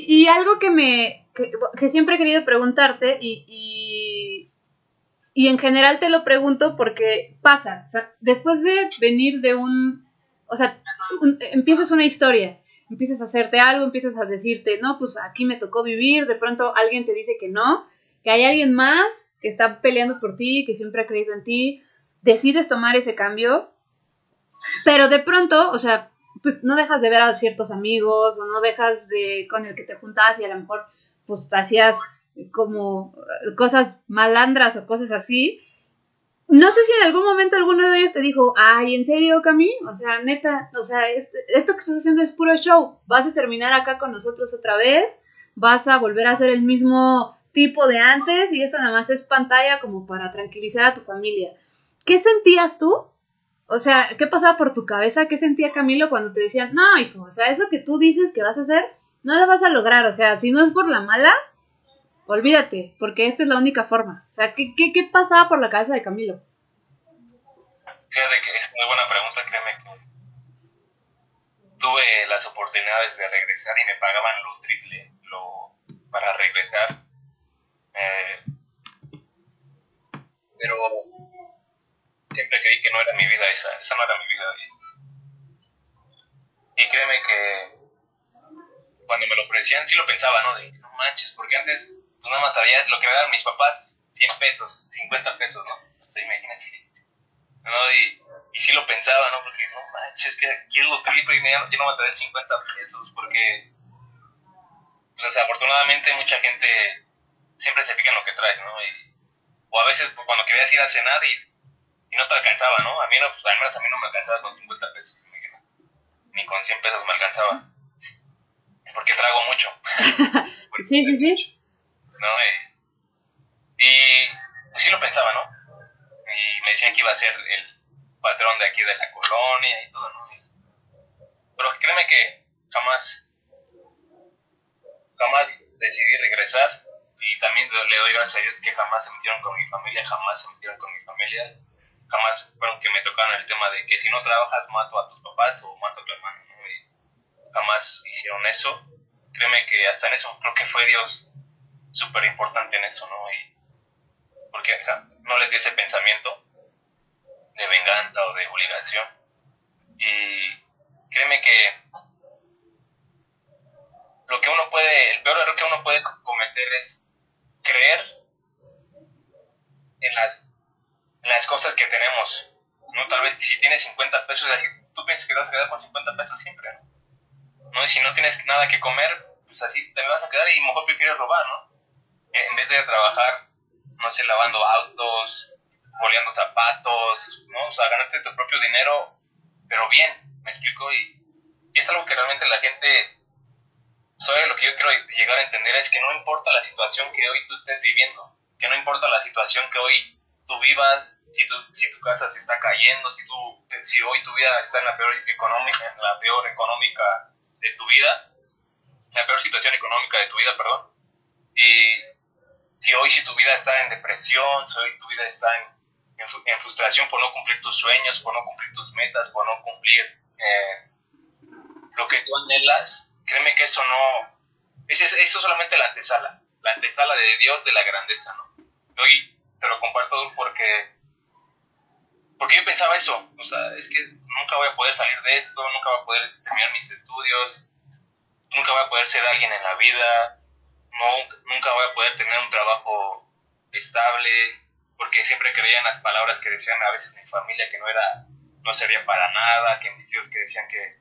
y, algo que me que, que, siempre he querido preguntarte y, y en general te lo pregunto porque pasa, o sea, después de venir de un, o sea, empiezas una historia, empiezas a hacerte algo, empiezas a decirte, no, pues aquí me tocó vivir, de pronto alguien te dice que no, que hay alguien más que está peleando por ti, que siempre ha creído en ti, decides tomar ese cambio, pero de pronto, o sea, pues no dejas de ver a ciertos amigos o no dejas de con el que te juntas y a lo mejor pues hacías como eh, cosas malandras o cosas así. No sé si en algún momento alguno de ellos te dijo, ay, ¿en serio, Cami? O sea, neta, o sea, este, esto que estás haciendo es puro show. Vas a terminar acá con nosotros otra vez, vas a volver a ser el mismo tipo de antes y eso nada más es pantalla como para tranquilizar a tu familia. ¿Qué sentías tú? O sea, ¿qué pasaba por tu cabeza? ¿Qué sentía Camilo cuando te decían, no, hijo, o sea, eso que tú dices que vas a hacer, no lo vas a lograr. O sea, si no es por la mala, Olvídate, porque esta es la única forma. O sea, ¿qué, qué, qué pasaba por la cabeza de Camilo? Fíjate que es muy buena pregunta, créeme que tuve las oportunidades de regresar y me pagaban los triple lo, para regresar. Eh, pero siempre creí que no era esa, esa no era mi vida. Y créeme que cuando me lo ofrecían sí lo pensaba, ¿no? De, no manches, porque antes pues nada más traía lo que me daban mis papás, 100 pesos, 50 pesos, ¿no? O sea, imagínate. ¿no? Y, y sí lo pensaba, ¿no? Porque no manches, que aquí es lo que ya, ya no va a traer 50 pesos, porque pues, afortunadamente mucha gente siempre se fija en lo que traes, ¿no? Y, o a veces pues, cuando querías ir a cenar y, y, no te alcanzaba, ¿no? A mí no, pues, al menos a mí no me alcanzaba con 50 pesos, ni con 100 pesos me alcanzaba. Porque trago mucho. sí, sí, sí. ¿No? y pues, sí lo pensaba, ¿no? Y me decían que iba a ser el patrón de aquí de la colonia y todo, ¿no? Pero créeme que jamás jamás decidí regresar y también le doy gracias a Dios que jamás se metieron con mi familia, jamás se metieron con mi familia, jamás fueron que me tocaron el tema de que si no trabajas mato a tus papás o mato a tu hermano, jamás hicieron eso. Créeme que hasta en eso creo que fue Dios súper importante en eso, ¿no? Y porque no les di ese pensamiento de venganza o de obligación. Y créeme que lo que uno puede, el peor error que uno puede cometer es creer en, las cosas que tenemos. ¿no? Tal vez si tienes 50 pesos, así, tú piensas que vas a quedar con 50 pesos siempre. ¿no? Y si no tienes nada que comer, pues así te vas a quedar y mejor prefieres robar, ¿no? En vez de trabajar, no sé, lavando autos, boleando zapatos, ¿no? O sea, ganarte tu propio dinero, pero bien, me explico. y es algo que realmente la gente lo que yo quiero llegar a entender es que no importa la situación que hoy tú estés viviendo, que no importa la situación que hoy tú vivas, si tu, si tu casa se está cayendo, si, tú, si hoy tu vida está en la peor económica, en la peor económica de tu vida, la peor situación económica de tu vida, perdón, y si hoy si tu vida está en depresión, si hoy tu vida está en, frustración por no cumplir tus sueños, por no cumplir tus metas, por no cumplir eh, lo que tú anhelas, créeme que eso no, eso es solamente la antesala, la antesala de Dios de la grandeza, ¿no? Hoy te lo comparto porque, porque yo pensaba eso, o sea, es que nunca voy a poder salir de esto, nunca voy a poder terminar mis estudios, nunca voy a poder ser alguien en la vida, no, nunca voy a poder tener un trabajo estable, porque siempre creía en las palabras que decían a veces mi familia que no era, no servía para nada, que mis tíos que decían que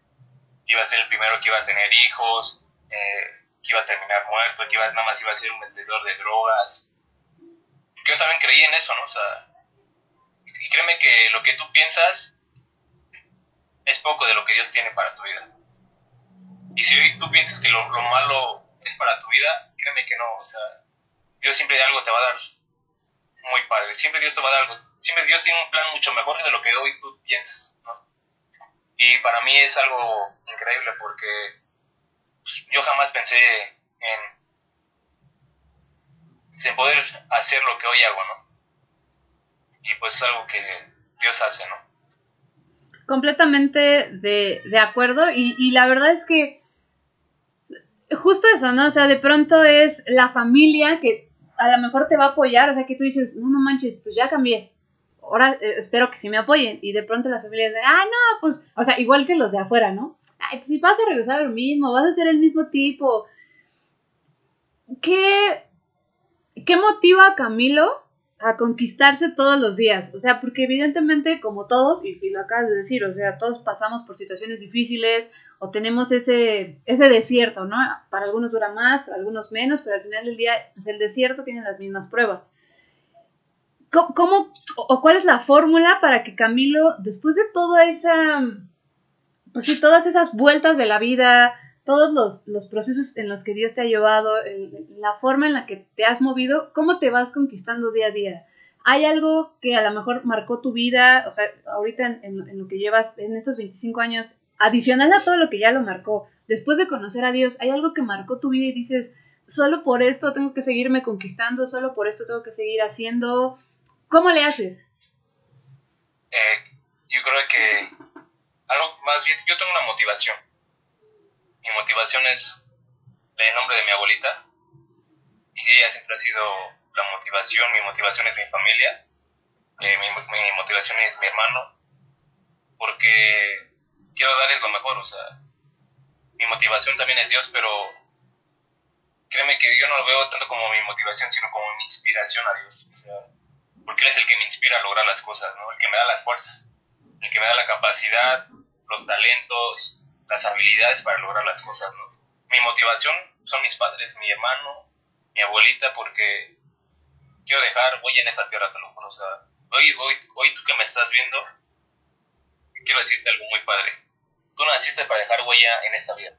iba a ser el primero que iba a tener hijos, eh, que iba a terminar muerto, que iba, nada más iba a ser un vendedor de drogas. Yo también creí en eso, ¿no? O sea, y créeme que lo que tú piensas es poco de lo que Dios tiene para tu vida. Y si hoy tú piensas que lo, lo malo es para tu vida, créeme que no, o sea, Dios siempre algo te va a dar muy padre, siempre Dios te va a dar algo, siempre Dios tiene un plan mucho mejor de lo que hoy tú piensas, ¿no? Y para mí es algo increíble porque yo jamás pensé en, en poder hacer lo que hoy hago, ¿no? Y pues es algo que Dios hace, ¿no? Completamente de, de acuerdo y, y la verdad es que justo eso, ¿no? O sea, de pronto es la familia que a lo mejor te va a apoyar, o sea, que tú dices, no, no manches, pues ya cambié, ahora eh, espero que sí me apoyen. Y de pronto la familia dice, ah, no, pues, o sea, igual que los de afuera, ¿no? Ay, pues si vas a regresar a lo mismo, vas a ser el mismo tipo. ¿Qué, qué motiva a Camilo a conquistarse todos los días? O sea, porque evidentemente, como todos, y, lo acabas de decir, o sea, todos pasamos por situaciones difíciles o tenemos ese, ese desierto, ¿no? Para algunos dura más, para algunos menos, pero al final del día, pues el desierto tiene las mismas pruebas. ¿Cómo, o cuál es la fórmula para que Camilo, después de toda esa, pues sí, todas esas vueltas de la vida, todos los, procesos en los que Dios te ha llevado, la forma en la que te has movido, ¿cómo te vas conquistando día a día? ¿Hay algo que a lo mejor marcó tu vida, o sea, ahorita en, lo que llevas en estos 25 años, adicional a todo lo que ya lo marcó, después de conocer a Dios, ¿hay algo que marcó tu vida y dices, solo por esto tengo que seguirme conquistando, solo por esto tengo que seguir haciendo? ¿Cómo le haces? Eh, yo creo que algo más bien, yo tengo una motivación. Mi motivación es el nombre de mi abuelita. Y ella siempre ha sido la motivación. Mi motivación es mi familia. Eh, mi, motivación es mi hermano. porque quiero darles lo mejor, o sea, mi motivación también es Dios, pero créeme que yo no lo veo tanto como mi motivación, sino como mi inspiración a Dios, o sea, porque Él es el que me inspira a lograr las cosas, ¿no? El que me da las fuerzas, el que me da la capacidad, los talentos, las habilidades para lograr las cosas, ¿no? Mi motivación son mis padres, mi hermano, mi abuelita, porque quiero dejar huella en esta tierra, te lo juro, o sea, hoy, hoy, hoy tú que me estás viendo, quiero decirte algo muy padre. Tú naciste para dejar huella en esta vida.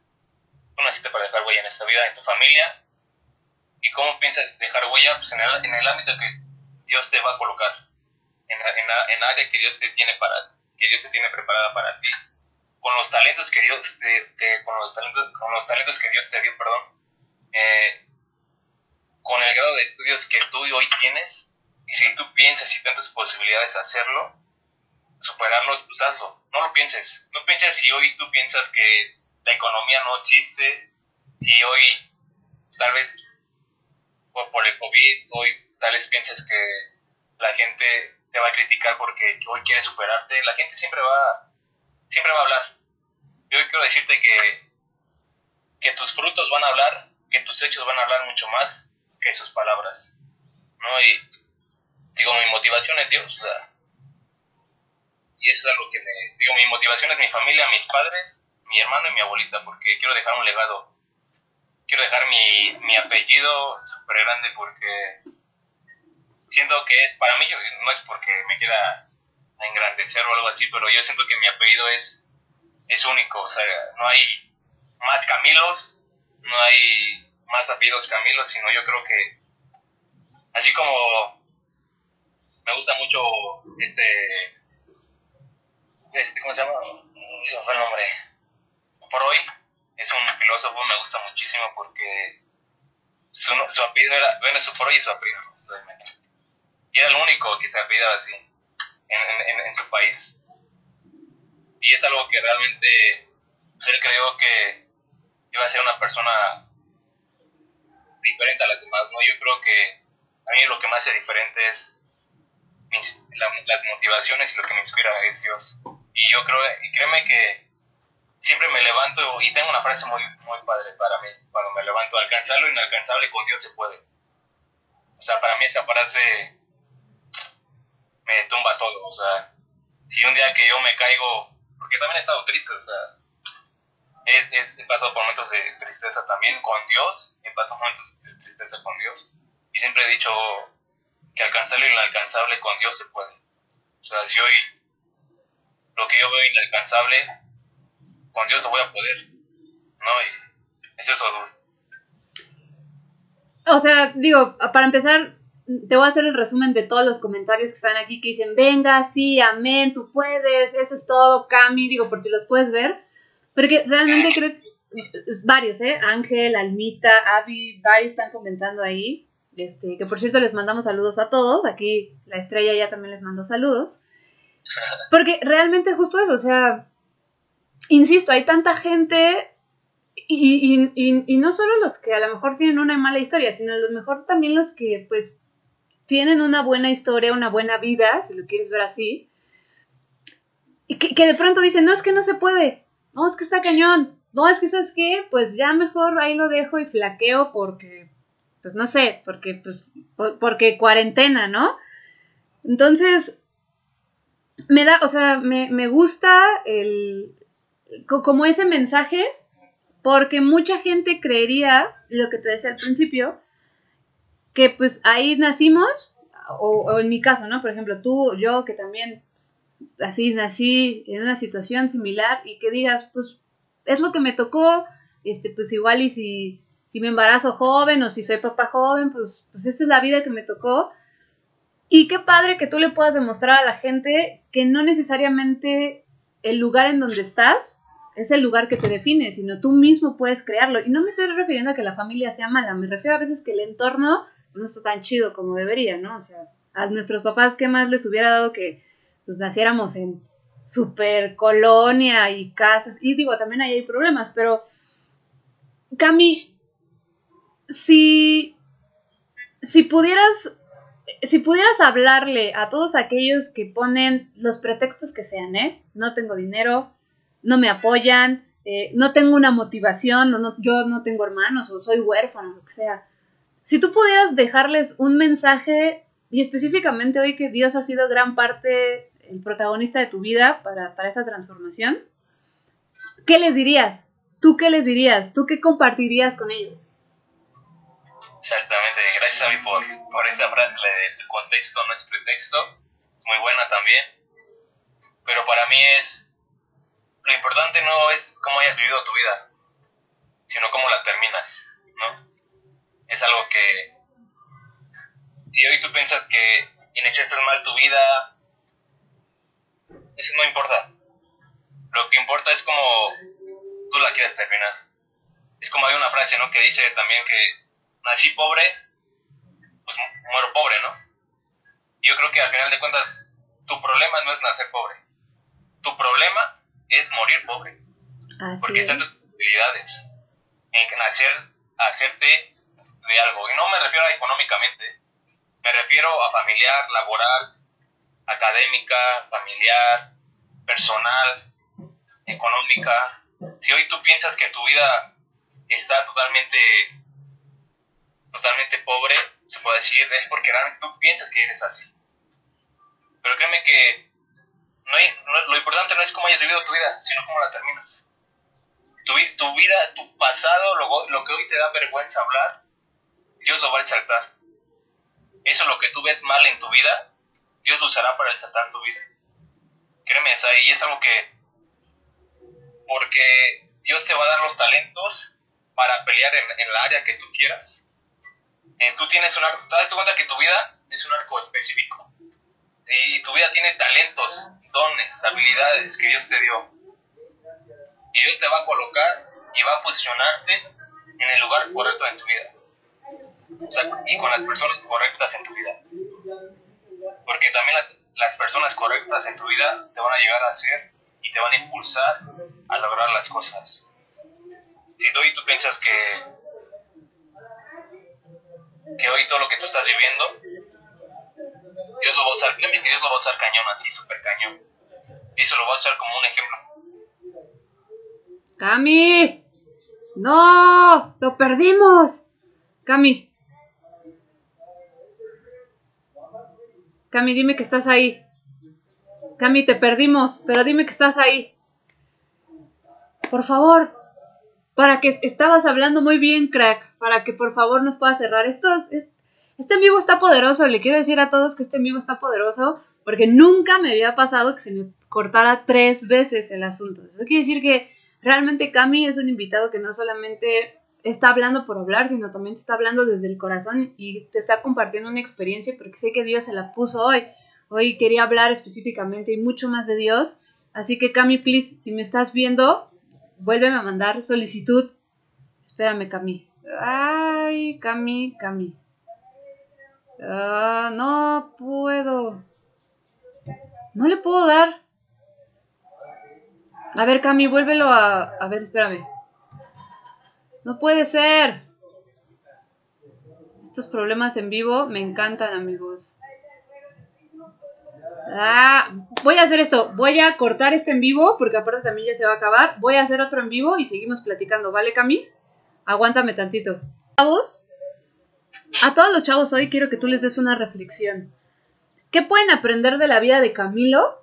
Tú naciste para dejar huella en esta vida, en tu familia. ¿Y cómo piensas dejar huella? Pues en el, en el ámbito que Dios te va a colocar. En, en, en área que Dios te tiene para que Dios te tiene preparada para ti. Con los talentos que Dios te, con los talentos, con los talentos que Dios te dio, perdón. Eh, con el grado de estudios que tú hoy tienes, y si tú piensas y tantas posibilidades de hacerlo, superarlos, pues hazlo. No lo pienses. No pienses si hoy tú piensas que la economía no existe, si hoy tal vez por, por el COVID, hoy tal vez pienses que la gente te va a criticar porque hoy quiere superarte. La gente siempre va, siempre va a hablar. Yo quiero decirte que, que tus frutos van a hablar, que tus hechos van a hablar mucho más que sus palabras. ¿no? Y digo, mi motivación es Dios. Y eso es algo que me digo, mi motivación es mi familia, mis padres, mi hermano y mi abuelita, porque quiero dejar un legado. Quiero dejar mi, mi apellido súper grande porque siento que para mí no es porque me quiera engrandecer o algo así, pero yo siento que mi apellido es, es único, o sea, no hay más Camilos, no hay más apellidos Camilos, sino yo creo que así como me gusta mucho este este, ¿cómo se llama? Eso fue el nombre. Hoy es un filósofo, me gusta muchísimo porque su, su apellido era, bueno, su hoy es su apellido, y era el único que te apellidaba así en, en, en, su país. Y es algo que realmente pues, él creyó que iba a ser una persona diferente a las demás, ¿no? Yo creo que a mí lo que me hace diferente es las motivaciones y lo que me inspira es Dios. Y yo creo, y créeme que siempre me levanto y tengo una frase muy, muy padre para mí, cuando me levanto, alcanzar lo inalcanzable con Dios se puede. O sea, para mí esta frase me tumba todo, o sea, si un día que yo me caigo, porque también he estado triste, o sea, he, pasado por momentos de tristeza también con Dios, he pasado momentos de tristeza con Dios, y siempre he dicho que alcanzar lo inalcanzable con Dios se puede. O sea, si hoy lo que yo veo inalcanzable, con Dios lo voy a poder. ¿No? Y es eso, O sea, digo, para empezar, te voy a hacer el resumen de todos los comentarios que están aquí que dicen, venga, sí, amén, tú puedes, eso es todo, Cami, digo, por si los puedes ver. Porque realmente creo que varios, ¿eh? Ángel, Almita, Avi, varios están comentando ahí. Este, que por cierto les mandamos saludos a todos. Aquí la estrella ya también les mandó saludos. Porque realmente justo eso, o sea, insisto, hay tanta gente y, y, no solo los que a lo mejor tienen una mala historia, sino a lo mejor también los que pues tienen una buena historia, una buena vida, si lo quieres ver así, y que, de pronto dicen, no es que no se puede, no es que está cañón, no es que sabes qué, pues ya mejor ahí lo dejo y flaqueo porque, pues no sé, porque, pues, porque cuarentena, ¿no? Entonces, me da, o sea, me, me gusta el, como ese mensaje, porque mucha gente creería, lo que te decía al principio, que pues ahí nacimos, o, en mi caso, ¿no? Por ejemplo, tú, yo, que también así nací en una situación similar y que digas, pues es lo que me tocó, este, pues igual y si, si me embarazo joven o si soy papá joven, pues, pues esta es la vida que me tocó y qué padre que tú le puedas demostrar a la gente que no necesariamente el lugar en donde estás es el lugar que te define, sino tú mismo puedes crearlo. Y no me estoy refiriendo a que la familia sea mala, me refiero a veces que el entorno pues, no está tan chido como debería, ¿no? O sea, a nuestros papás, ¿qué más les hubiera dado que pues, naciéramos en super colonia y casas? Y digo, también ahí hay problemas, pero Cami, si, si pudieras si pudieras hablarle a todos aquellos que ponen los pretextos que sean, ¿eh? No tengo dinero, no me apoyan, eh, no tengo una motivación, no, yo no tengo hermanos o soy huérfano, lo que sea. Si tú pudieras dejarles un mensaje, y específicamente hoy que Dios ha sido gran parte, el protagonista de tu vida para, para esa transformación, ¿qué les dirías? ¿Tú qué les dirías? ¿Tú qué compartirías con ellos? Exactamente, gracias a mí por, por esa frase de contexto no es pretexto, es muy buena también, pero para mí es, lo importante no es cómo hayas vivido tu vida, sino cómo la terminas, ¿no? Es algo que, y hoy tú piensas que iniciaste mal tu vida, eso no importa, lo que importa es cómo tú la quieres terminar. Es como hay una frase, ¿no? Que dice también que nací pobre, pues muero pobre, ¿no? Yo creo que al final de cuentas, tu problema no es nacer pobre. Tu problema es morir pobre. porque están tus posibilidades en nacer, hacerte de algo. Y no me refiero a económicamente, me refiero a familiar, laboral, académica, familiar, personal, económica. Si hoy tú piensas que tu vida está totalmente totalmente pobre, se puede decir, es porque realmente tú piensas que eres así. Pero créeme que no hay, lo importante no es cómo hayas vivido tu vida, sino cómo la terminas. Tu, tu vida, tu pasado, lo, lo, que hoy te da vergüenza hablar, Dios lo va a exaltar. Eso lo que tú ves mal en tu vida, Dios lo usará para exaltar tu vida. Créeme, es ahí es algo que, porque Dios te va a dar los talentos para pelear en, en la área que tú quieras eh, tú tienes un arco, te das cuenta que tu vida es un arco específico. Y tu vida tiene talentos, dones, habilidades que Dios te dio. Y Dios te va a colocar y va a fusionarte en el lugar correcto en tu vida. Y con las personas correctas en tu vida. Porque también las personas correctas en tu vida te van a llegar a ser y te van a impulsar a lograr las cosas. Si tú y tú piensas que que hoy todo lo que tú estás viviendo, Dios lo va a usar, lo va a usar cañón, así, súper cañón. Y se lo va a usar como un ejemplo. Cami, no, lo perdimos. Cami. Cami, dime que estás ahí. Cami, te perdimos, pero dime que estás ahí. Por favor, para que estabas hablando muy bien, crack para que por favor nos pueda cerrar. Esto este en vivo está poderoso, le quiero decir a todos que este en vivo está poderoso porque nunca me había pasado que se me cortara tres veces el asunto. Eso quiere decir que realmente Cami es un invitado que no solamente está hablando por hablar, sino también te está hablando desde el corazón y te está compartiendo una experiencia porque sé que Dios se la puso hoy. Hoy quería hablar específicamente y mucho más de Dios. Así que Cami, please, si me estás viendo, vuélveme a mandar solicitud. Espérame, Cami. Ay, Cami, Cami. Ah, no puedo. No le puedo dar. A ver, Cami, vuélvelo a... A ver, espérame. No puede ser. Estos problemas en vivo me encantan, amigos. Ah, voy a hacer esto. Voy a cortar este en vivo porque aparte también ya se va a acabar. Voy a hacer otro en vivo y seguimos platicando, ¿vale, Cami? aguántame tantito. Chavos, a todos los chavos hoy quiero que tú les des una reflexión. ¿Qué pueden aprender de la vida de Camilo?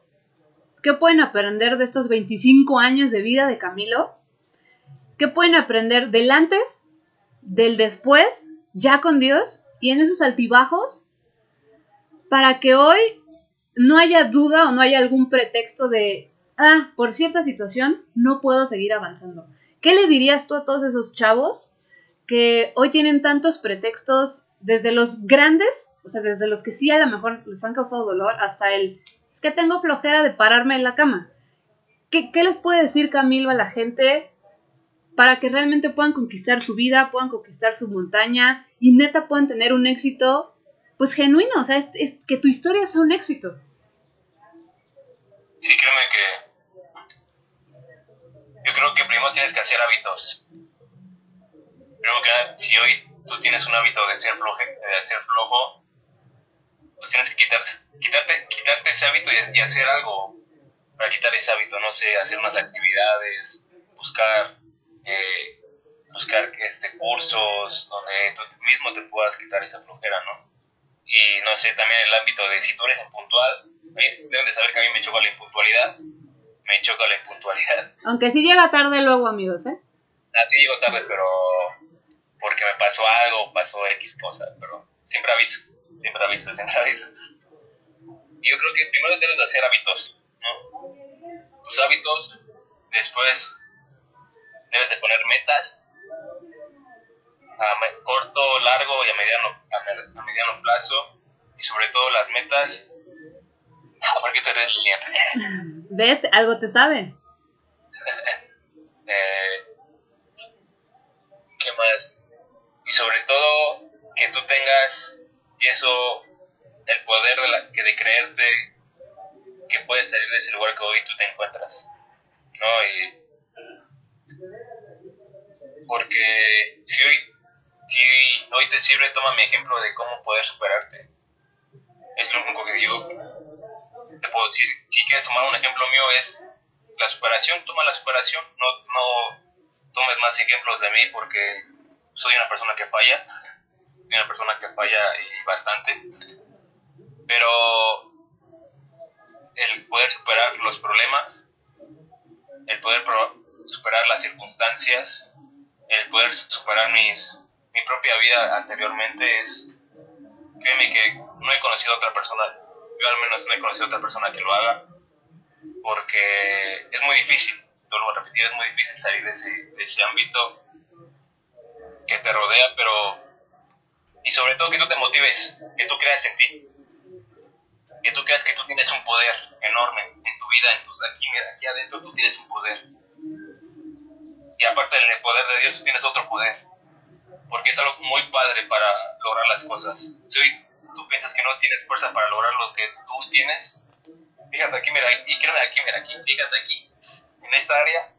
¿Qué pueden aprender de estos 25 años de vida de Camilo? ¿Qué pueden aprender del antes, del después, ya con Dios y en esos altibajos? Para que hoy no haya duda o no haya algún pretexto de, ah, por cierta situación no puedo seguir avanzando. ¿Qué le dirías tú a todos esos chavos que hoy tienen tantos pretextos, desde los grandes, o sea, desde los que sí a lo mejor les han causado dolor, hasta el, es que tengo flojera de pararme en la cama? ¿Qué, les puede decir Camilo a la gente para que realmente puedan conquistar su vida, puedan conquistar su montaña y neta puedan tener un éxito, pues genuino, o sea, es, que tu historia sea un éxito? Sí, créeme que yo creo que primero tienes que hacer hábitos. Creo que si hoy tú tienes un hábito de ser, floje, de ser flojo, pues tienes que quitar, quitarte, quitarte ese hábito y, hacer algo para quitar ese hábito, no sé, hacer unas actividades, buscar, eh, buscar este, cursos donde tú mismo te puedas quitar esa flojera, ¿no? Y no sé, también el ámbito de si tú eres impuntual, deben de saber que a mí me choca la impuntualidad, me choca la impuntualidad. Aunque sí llega tarde luego, amigos, ¿eh? A ti llego tarde, pero porque me pasó algo, pasó X cosa, pero siempre aviso, siempre aviso, siempre aviso. Y yo creo que primero debes de hacer hábitos, ¿no? Tus hábitos, después debes de poner metas a corto, largo y a mediano, a, mediano plazo y sobre todo las metas. ¿Por qué te ríes, Lilian? ¿Ves? Algo te sabe. eh, ¿Qué más? y sobre todo que tú tengas y eso el poder de, la, de creerte que puedes salir de ese lugar que hoy tú te encuentras no y porque si hoy si hoy te sirve toma mi ejemplo de cómo poder superarte. Es lo único que yo te puedo decir y quieres tomar un ejemplo mío es la superación. Toma la superación. No no tomes más ejemplos de mí porque soy una persona que falla, soy una persona que falla y bastante, pero el poder superar los problemas, el poder superar las circunstancias, el poder superar mis, mi propia vida anteriormente es, créeme que no he conocido a otra persona, yo al menos no he conocido a otra persona que lo haga, porque es muy difícil, te a repetir, es muy difícil salir de ese, de ese ámbito que te rodea, pero... Y sobre todo que tú te motives, que tú creas en ti. Que tú creas que tú tienes un poder enorme en tu vida, en tus, aquí, aquí adentro tú tienes un poder. Y aparte del poder de Dios, tú tienes otro poder. Porque es algo muy padre para lograr las cosas. Si hoy tú piensas que no tienes fuerza para lograr lo que tú tienes, fíjate aquí, mira, y créeme aquí, mira aquí, fíjate aquí, en esta área,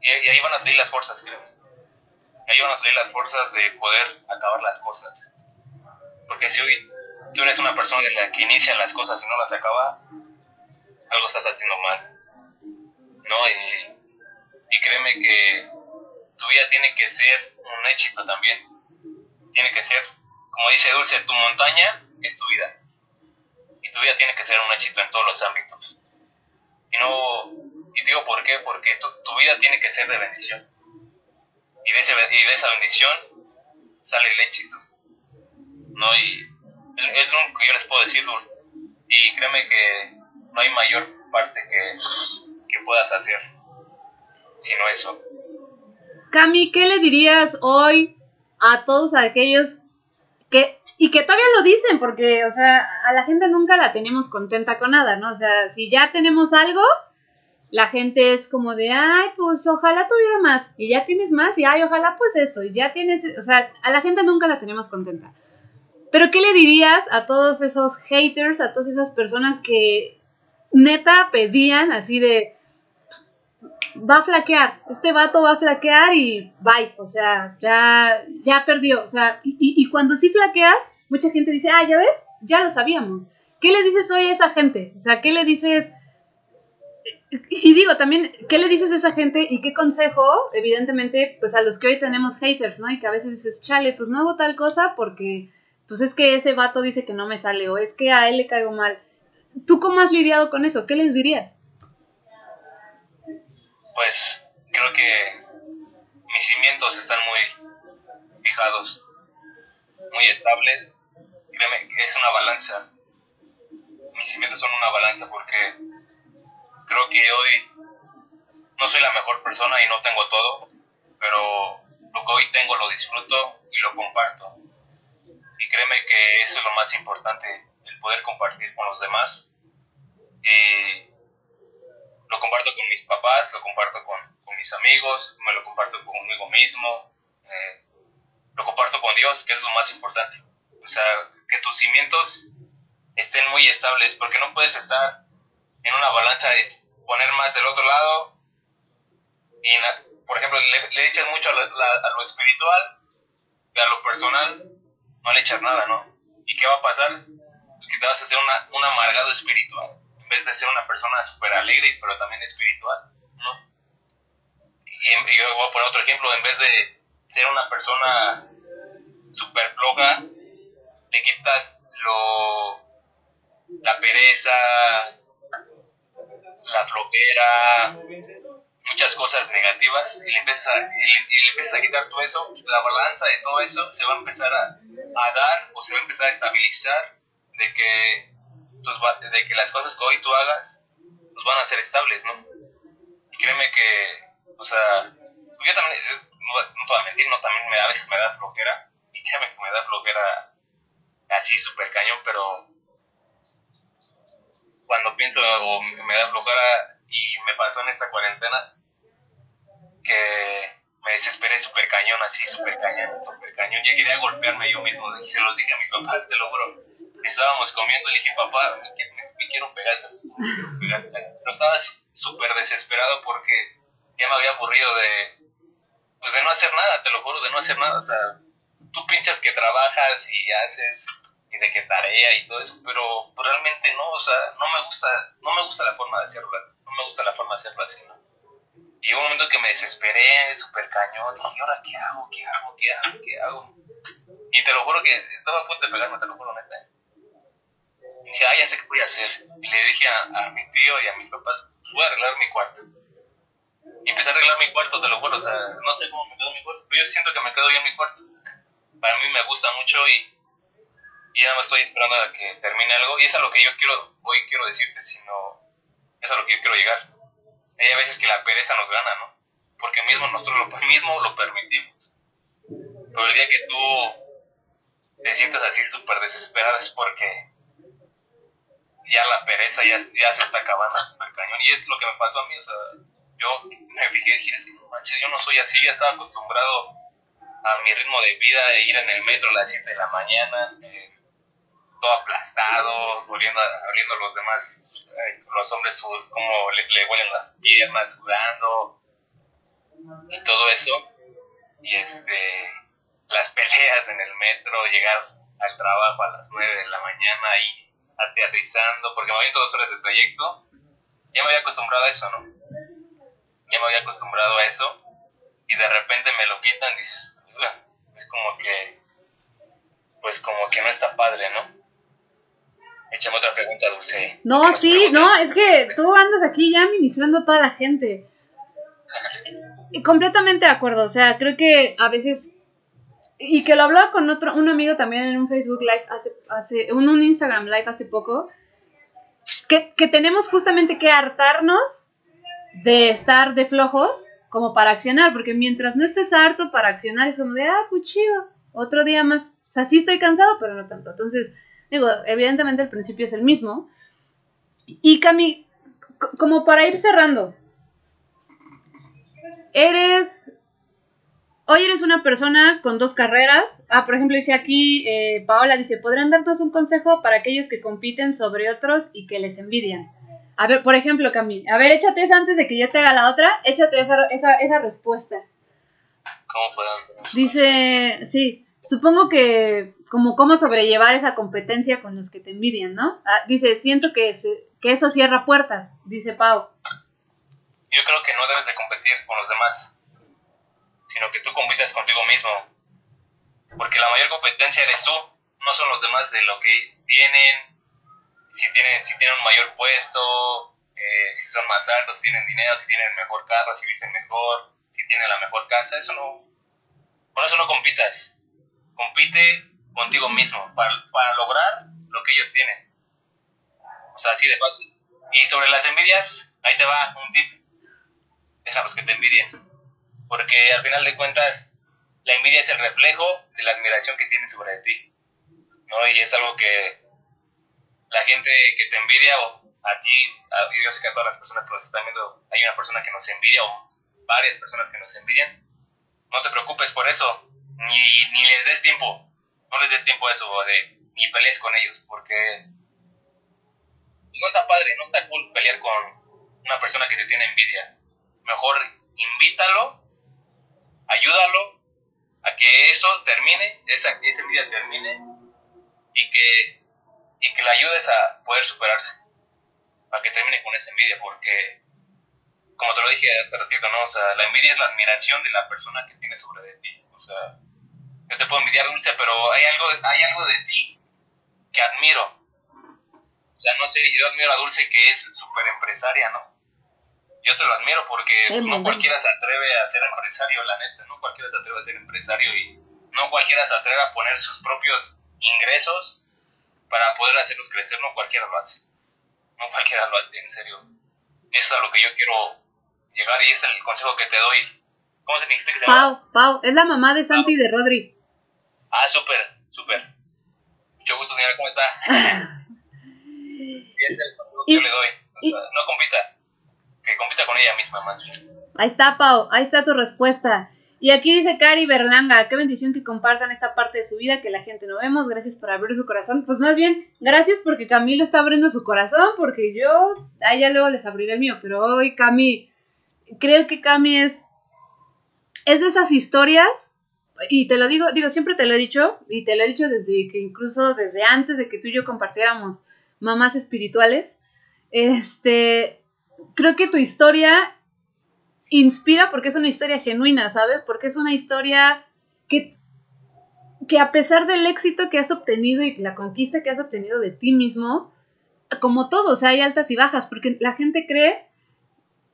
y, ahí van a salir las fuerzas, créeme ahí van a salir las fuerzas de poder acabar las cosas. Porque si hoy tú eres una persona en la que inicia las cosas y no las acaba, algo estás haciendo mal. ¿No? Y, y créeme que tu vida tiene que ser un éxito también. Tiene que ser, como dice Dulce, tu montaña es tu vida. Y tu vida tiene que ser un éxito en todos los ámbitos. Y no, y digo por qué, porque tu, tu vida tiene que ser de bendición y de, ese, y de esa bendición sale el éxito. ¿no? Y es lo que yo les puedo decir, Y créeme que no hay mayor parte que, que puedas hacer sino eso. Cami, ¿qué le dirías hoy a todos aquellos que, y que todavía lo dicen, porque, o sea, a la gente nunca la tenemos contenta con nada, ¿no? O sea, si ya tenemos algo, la gente es como de, ay, pues ojalá tuviera más, y ya tienes más, y ay, ojalá pues esto, y ya tienes, o sea, a la gente nunca la tenemos contenta. Pero ¿qué le dirías a todos esos haters, a todas esas personas que neta pedían así de, va a flaquear, este vato va a flaquear y bye, o sea, ya, ya perdió, o sea, y, cuando sí flaqueas, mucha gente dice, ah, ya ves, ya lo sabíamos. ¿Qué le dices hoy a esa gente? O sea, ¿qué le dices? Y digo también, ¿qué le dices a esa gente y qué consejo, evidentemente, pues a los que hoy tenemos haters, ¿no? Y que a veces dices, chale, pues no hago tal cosa porque, pues es que ese vato dice que no me sale o es que a él le caigo mal. ¿Tú cómo has lidiado con eso? ¿Qué les dirías? Pues creo que mis cimientos están muy fijados, muy estables. Créeme que es una balanza. Mis cimientos son una balanza porque creo que hoy no soy la mejor persona y no tengo todo, pero lo que hoy tengo lo disfruto y lo comparto. Y créeme que eso es lo más importante, el poder compartir con los demás. Y lo comparto con mis papás, lo comparto con, mis amigos, me lo comparto conmigo mismo, eh, lo comparto con Dios, que es lo más importante. O sea, que tus cimientos estén muy estables, porque no puedes estar en una balanza de poner más del otro lado y, por ejemplo, le, echas mucho a, lo espiritual y a lo personal no le echas nada, ¿no? ¿Y qué va a pasar? que te vas a hacer una, un amargado espiritual, en vez de ser una persona súper alegre, pero también espiritual, ¿no? Y, y yo voy a poner otro ejemplo, en vez de ser una persona súper floja, le quitas lo, la pereza, la flojera, muchas cosas negativas y le empiezas a, y le, empiezas a quitar todo eso, la balanza de todo eso se va a empezar a, a dar o se va a empezar a estabilizar de que, tus, de que las cosas que hoy tú hagas pues van a ser estables, ¿no? Y créeme que, o sea, yo también, no, no te voy a mentir, no, también me, a veces me da flojera y créeme que me da flojera así súper cañón, pero cuando pienso o me da flojera y me pasó en esta cuarentena que me desesperé súper cañón, así súper cañón, súper cañón. Ya quería golpearme yo mismo, y se los dije a mis papás, te lo juro. Estábamos comiendo, le dije, papá, me, me, quiero pegar, Pero estaba súper desesperado porque ya me había aburrido de, pues de no hacer nada, te lo juro, de no hacer nada. O sea, tú pinchas que trabajas y haces y de que tarea y todo eso, pero realmente no, o sea, no me gusta, no me gusta la forma de hacerlo, no me gusta la forma de hacerlo así, ¿no? Y hubo un momento que me desesperé, súper cañón, dije, ¿y ahora qué hago? ¿Qué hago? ¿Qué hago? ¿Qué hago? Y te lo juro que estaba a punto de pegarme, te lo juro, neta. Y dije, ah, ya sé qué voy a hacer. Y le dije a, a mi tío y a mis papás, voy a arreglar mi cuarto. Y empecé a arreglar mi cuarto, te lo juro, o sea, no sé cómo me quedó mi cuarto, pero yo siento que me quedó bien mi cuarto. Para mí me gusta mucho y y nada más estoy esperando a que termine algo. Y es a lo que yo quiero, hoy quiero decirte, sino es a lo que yo quiero llegar. Hay veces que la pereza nos gana, ¿no? Porque mismo nosotros lo, mismo lo permitimos. Pero el día que tú te sientas así súper desesperado es porque ya la pereza ya, ya se está acabando súper cañón. Y es lo que me pasó a mí, o sea, yo me fijé y dije, es no manches, yo no soy así, ya estaba acostumbrado a mi ritmo de vida, de ir en el metro a las 7 de la mañana, eh, todo aplastado, oliendo, oliendo los demás, eh, los hombres como le, le, huelen las piernas, sudando y todo eso. Y este, las peleas en el metro, llegar al trabajo a las 9 de la mañana y aterrizando, porque me había dos horas de trayecto, ya me había acostumbrado a eso, ¿no? Ya me había acostumbrado a eso y de repente me lo quitan, dices, es como que, pues como que no está padre, ¿no? Échame otra pregunta, Dulce. No, sí, no, es que tú andas aquí ya ministrando a toda la gente. Y completamente de acuerdo, o sea, creo que a veces y que lo hablaba con otro un amigo también en un Facebook Live hace hace un, un Instagram Live hace poco que, que tenemos justamente que hartarnos de estar de flojos como para accionar, porque mientras no estés harto para accionar es como de, ah, pues chido, otro día más. O sea, sí estoy cansado, pero no tanto. Entonces, Digo, evidentemente el principio es el mismo. Y Cami, como para ir cerrando, eres... Hoy eres una persona con dos carreras. Ah, por ejemplo, dice aquí, eh, Paola dice, ¿podrían darnos un consejo para aquellos que compiten sobre otros y que les envidian? A ver, por ejemplo, Cami, a ver, échate esa antes de que yo te haga la otra, échate esa, esa, esa respuesta. ¿Cómo fue? Dice, sí, supongo que como cómo sobrellevar esa competencia con los que te envidian, ¿no? Ah, dice, siento que, que eso cierra puertas, dice Pau. Yo creo que no debes de competir con los demás, sino que tú compitas contigo mismo, porque la mayor competencia eres tú, no son los demás de lo que tienen, si tienen, si tienen un mayor puesto, eh, si son más altos, si tienen dinero, si tienen mejor carro, si visten mejor, si tienen la mejor casa, eso no, con eso no compitas compite contigo mismo para, para lograr lo que ellos tienen. O sea, aquí de fácil. Y sobre las envidias, ahí te va un tip. Déjalos que te envidien. Porque al final de cuentas, la envidia es el reflejo de la admiración que tienen sobre ti. ¿no? Y es algo que la gente que te envidia o a ti, yo sé que a todas las personas que nos están viendo hay una persona que nos envidia o varias personas que nos envidian. No te preocupes por eso ni, ni les des tiempo, no les des tiempo a eso, de, ni pelees con ellos, porque no está padre, no está cool pelear con una persona que te tiene envidia. Mejor invítalo, ayúdalo a que eso termine, esa, esa envidia termine y que y que le ayudes a poder superarse, para que termine con esa envidia, porque, como te lo dije hace ratito, ¿no? O sea, la envidia es la admiración de la persona que tiene sobre de ti, o sea, yo te puedo envidiar ahorita, pero hay algo, hay algo de ti que admiro, o sea, no sé, yo admiro a Dulce que es súper empresaria, ¿no? Yo se lo admiro porque pues, no cualquiera se atreve a ser empresario, la neta, no cualquiera se atreve a ser empresario y no cualquiera se atreve a poner sus propios ingresos para poder hacerlo crecer, no cualquiera lo hace. No cualquiera lo hace, en serio. Eso es a lo que yo quiero llegar y es el consejo que te doy. ¿Cómo se dijiste que se llama? Pau, Pau, es la mamá de Santi y de Rodri. Ah, súper, súper. Mucho gusto, señora, ¿cómo está? es el que yo le doy. no compita, que compita con ella misma más bien. Ahí está, Pau, ahí está tu respuesta. Y aquí dice Cari Berlanga, qué bendición que compartan esta parte de su vida que la gente no vemos, gracias por abrir su corazón. Pues más bien, gracias porque Camilo está abriendo su corazón, porque yo, a ya luego les abriré el mío, pero hoy Cami, creo que Cami es, es de esas historias, y te lo digo, digo, siempre te lo he dicho, y te lo he dicho desde que incluso desde antes de que tú y yo compartiéramos mamás espirituales, este, creo que tu historia inspira porque es una historia genuina, ¿sabes? Porque es una historia que, que a pesar del éxito que has obtenido y la conquista que has obtenido de ti mismo, como todo, o sea, hay altas y bajas, porque la gente cree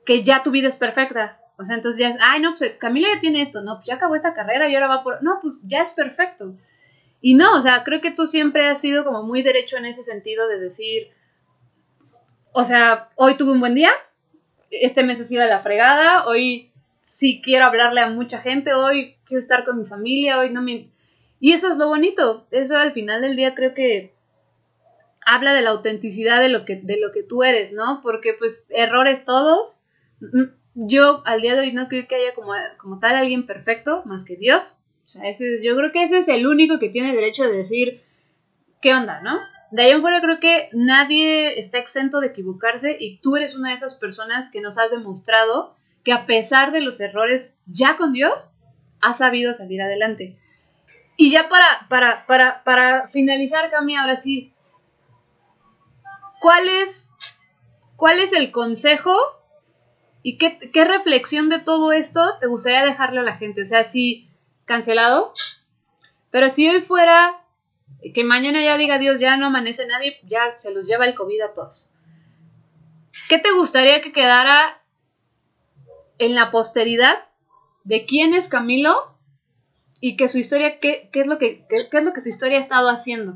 que ya tu vida es perfecta. O sea, entonces ya es, ay, no, pues Camila ya tiene esto, no, pues ya acabó esta carrera y ahora va por... No, pues ya es perfecto. Y no, o sea, creo que tú siempre has sido como muy derecho en ese sentido de decir, o sea, hoy tuve un buen día, este mes ha sido la fregada, hoy sí quiero hablarle a mucha gente, hoy quiero estar con mi familia, hoy no me... Y eso es lo bonito, eso al final del día creo que habla de la autenticidad de lo que, de lo que tú eres, ¿no? Porque pues errores todos, yo al día de hoy no creo que haya como, como tal alguien perfecto más que Dios. O sea, ese, yo creo que ese es el único que tiene derecho de decir, ¿qué onda, no? de ahí en fuera creo que nadie está exento de equivocarse y tú eres una de esas personas que nos has demostrado que a pesar de los errores ya con Dios, has sabido salir adelante. Y ya para, para, para, para finalizar, Cami, ahora sí, ¿cuál es, cuál es el consejo y qué, qué reflexión de todo esto te gustaría dejarle a la gente? O sea, si cancelado, pero si hoy fuera que mañana ya diga Dios, ya no amanece nadie, ya se los lleva el COVID a todos. ¿Qué te gustaría que quedara en la posteridad de quién es Camilo y que su historia, qué, qué es, lo que, qué, es lo que su historia ha estado haciendo?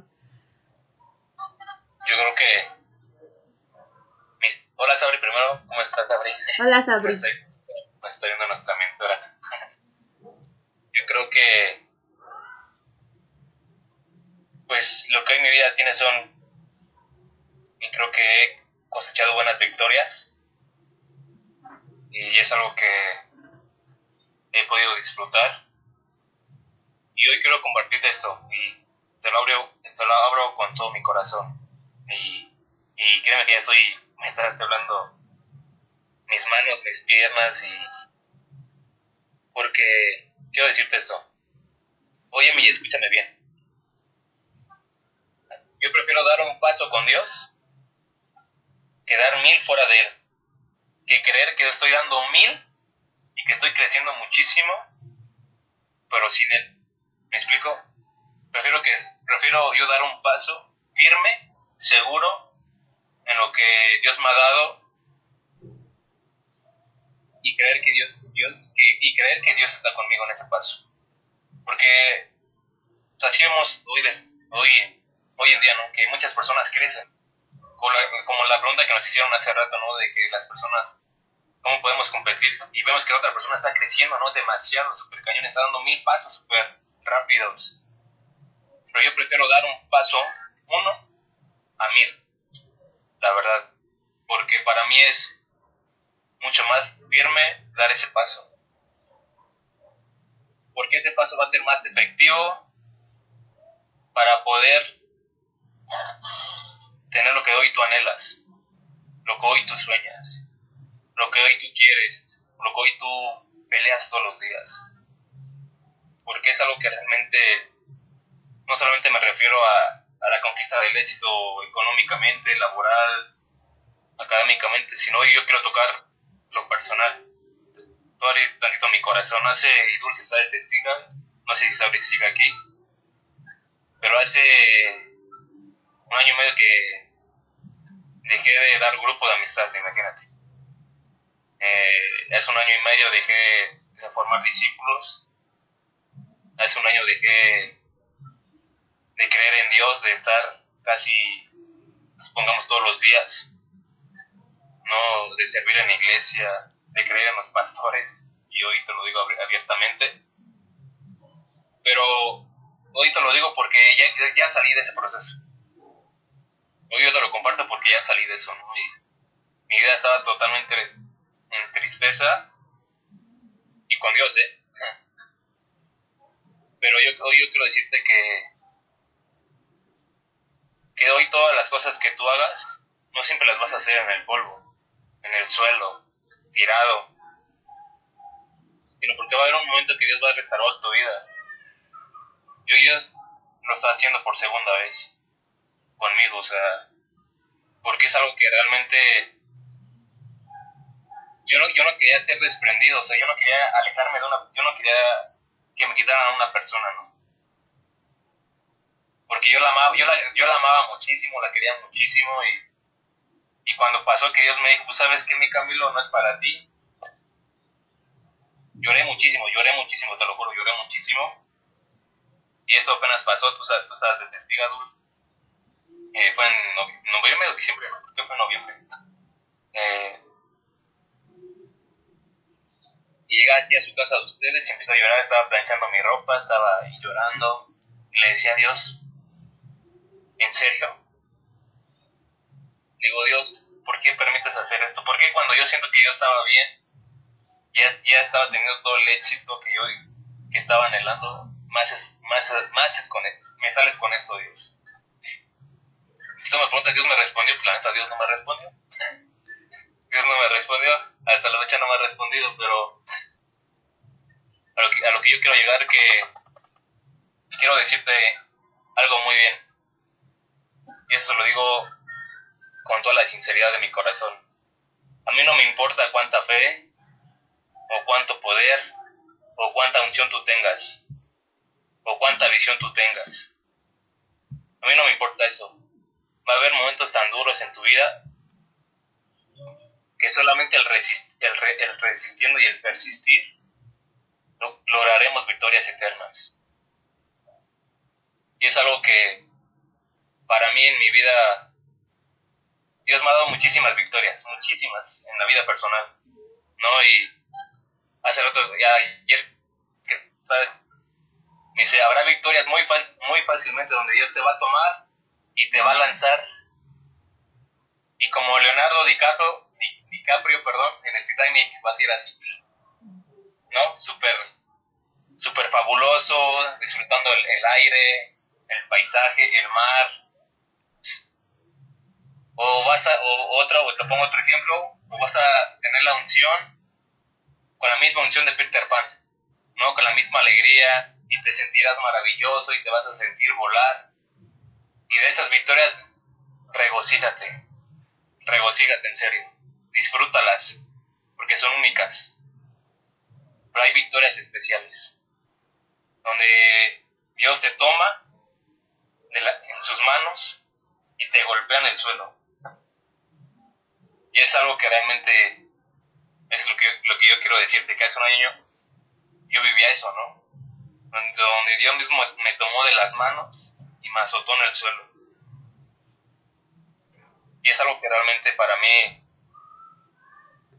Yo creo que... Hola Sabri, primero, ¿cómo estás Sabri? Hola Sabri. estoy, estoy viendo nuestra mentora. Yo creo que pues lo que hoy mi vida tiene son, y creo que he cosechado buenas victorias, y es algo que he podido disfrutar. Y hoy quiero compartirte esto, y te lo abro, te lo abro con todo mi corazón. Y, y créeme que ya estoy, me está temblando mis manos, mis piernas, y porque quiero decirte esto. Óyeme y escúchame bien yo prefiero dar un paso con Dios que dar mil fuera de Él. Que creer que estoy dando mil y que estoy creciendo muchísimo, pero sin Él. ¿Me explico? Prefiero, que, prefiero yo dar un paso firme, seguro, en lo que Dios me ha dado y creer que Dios, Dios y creer que Dios está conmigo en ese paso. Porque así hemos hoy, hoy hoy en día, ¿no? Que muchas personas crecen. Como la, como la pregunta que nos hicieron hace rato, ¿no? De que las personas, ¿cómo podemos competir? Y vemos que la otra persona está creciendo, ¿no? Demasiado, súper cañón, está dando mil pasos súper rápidos. Pero yo prefiero dar un paso, uno, a mil, la verdad. Porque para mí es mucho más firme dar ese paso. Porque ese paso va a ser más efectivo para poder tener lo que hoy tú anhelas, lo que hoy tú sueñas, lo que hoy tú quieres, lo que hoy tú peleas todos los días. Porque es algo que realmente, no solamente me refiero a a la conquista del éxito económicamente, laboral, académicamente, sino yo quiero tocar lo personal. Tú tantito mi corazón, hace, y Dulce está de no sé si sabe si sigue aquí, pero hace un año y medio que dejé de dar grupo de amistad, imagínate. Eh, hace un año y medio dejé de formar discípulos, hace un año dejé de creer en Dios, de estar casi, supongamos, todos los días no de servir en la iglesia, de creer en los pastores, y hoy te lo digo abiertamente. Pero hoy te lo digo porque ya, ya salí de ese proceso. Hoy yo te lo comparto porque ya salí de eso, ¿no? mi vida estaba totalmente en tristeza y con Dios, ¿eh? Pero yo, hoy yo quiero decirte que, que hoy todas las cosas que tú hagas, no siempre las vas a hacer en el polvo en el suelo, tirado, sino porque va a haber un momento que Dios va a restaurar tu vida. Yo ya lo está haciendo por segunda vez conmigo, o sea, porque es algo que realmente yo no, yo no quería ser desprendido, o sea, yo no quería alejarme de una, yo no quería que me quitaran a una persona, ¿no? Porque yo la amaba, yo la, yo la amaba muchísimo, la quería muchísimo y y cuando pasó que Dios me dijo, pues sabes que mi Camilo no es para ti, lloré muchísimo, lloré muchísimo, te lo juro, lloré muchísimo. Y eso apenas pasó, tú, estabas de testiga, Dulce. Eh, fue en noviembre o diciembre, ¿no? Creo que fue en noviembre. Eh, y llegué aquí a su casa de ustedes y empezó a llorar, estaba planchando mi ropa, estaba ahí llorando. Y le decía a Dios, ¿en serio? digo, Dios, ¿por qué permites hacer esto? ¿Por qué cuando yo siento que yo estaba bien, ya, ya estaba teniendo todo el éxito que yo que estaba anhelando, más, más, más es con, me sales con esto, Dios? Esto me pregunta, Dios me respondió, planeta, Dios no me respondió. Dios no me respondió, hasta la fecha no me ha respondido, pero a lo que, a lo que yo quiero llegar que quiero decirte algo muy bien. Y eso lo digo con toda la sinceridad de mi corazón. A mí no me importa cuánta fe, o cuánto poder, o cuánta unción tú tengas, o cuánta visión tú tengas. A mí no me importa eso. Va a haber momentos tan duros en tu vida que solamente el, el, resistiendo y el persistir lograremos victorias eternas. Y es algo que para mí en mi vida Dios me ha dado muchísimas victorias, muchísimas en la vida personal, ¿no? Y hace rato, ya ayer, ¿sabes? Me dice, habrá victorias muy, muy fácilmente donde Dios te va a tomar y te va a lanzar. Y como Leonardo DiCaprio, DiCaprio perdón, en el Titanic va a ser así, ¿no? Súper, súper fabuloso, disfrutando el, el aire, el paisaje, el mar, o vas a, o otro, o te pongo otro ejemplo, o vas a tener la unción con la misma unción de Peter Pan, ¿no? Con la misma alegría y te sentirás maravilloso y te vas a sentir volar. Y de esas victorias, regocíjate, regocíjate en serio, disfrútalas, porque son únicas. Pero hay victorias especiales, donde Dios te toma en sus manos y te golpea en el suelo y es algo que realmente es lo que, lo que yo quiero decirte, que hace un año yo vivía eso, ¿no? Donde Dios mismo me tomó de las manos y me azotó en el suelo. Y es algo que realmente para mí,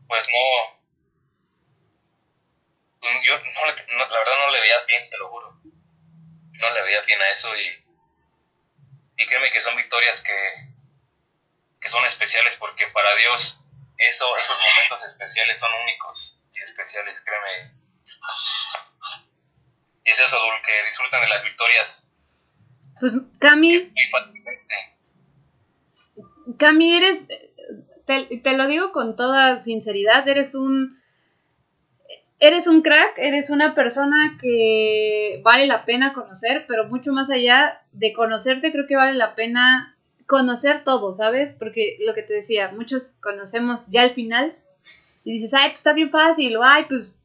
pues no, yo no, la verdad no le veía bien, te lo juro. No le veía bien a eso y, y créeme que son victorias que, que son especiales porque para Dios eso, esos momentos especiales son únicos y especiales, créeme. Y es eso, Dul, que disfrutan de las victorias. Pues Cami... Cami, eres, te, te lo digo con toda sinceridad, eres un eres un crack, eres una persona que vale la pena conocer, pero mucho más allá de conocerte, creo que vale la pena conocer todo, ¿sabes? Porque lo que te decía, muchos conocemos ya al final y dices, ay, pues está bien fácil, o ay, pues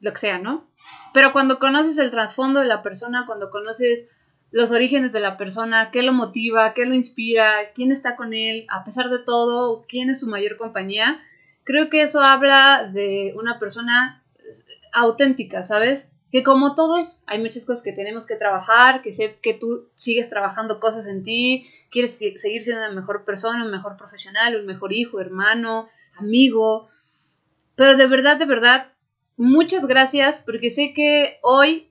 lo que sea, ¿no? Pero cuando conoces el trasfondo de la persona, cuando conoces los orígenes de la persona, qué lo motiva, qué lo inspira, quién está con él, a pesar de todo, quién es su mayor compañía, creo que eso habla de una persona auténtica, ¿sabes? Que como todos, hay muchas cosas que tenemos que trabajar, que sé que tú sigues trabajando cosas en ti, quieres seguir siendo una mejor persona, un mejor profesional, un mejor hijo, hermano, amigo. Pero de verdad, de verdad, muchas gracias porque sé que hoy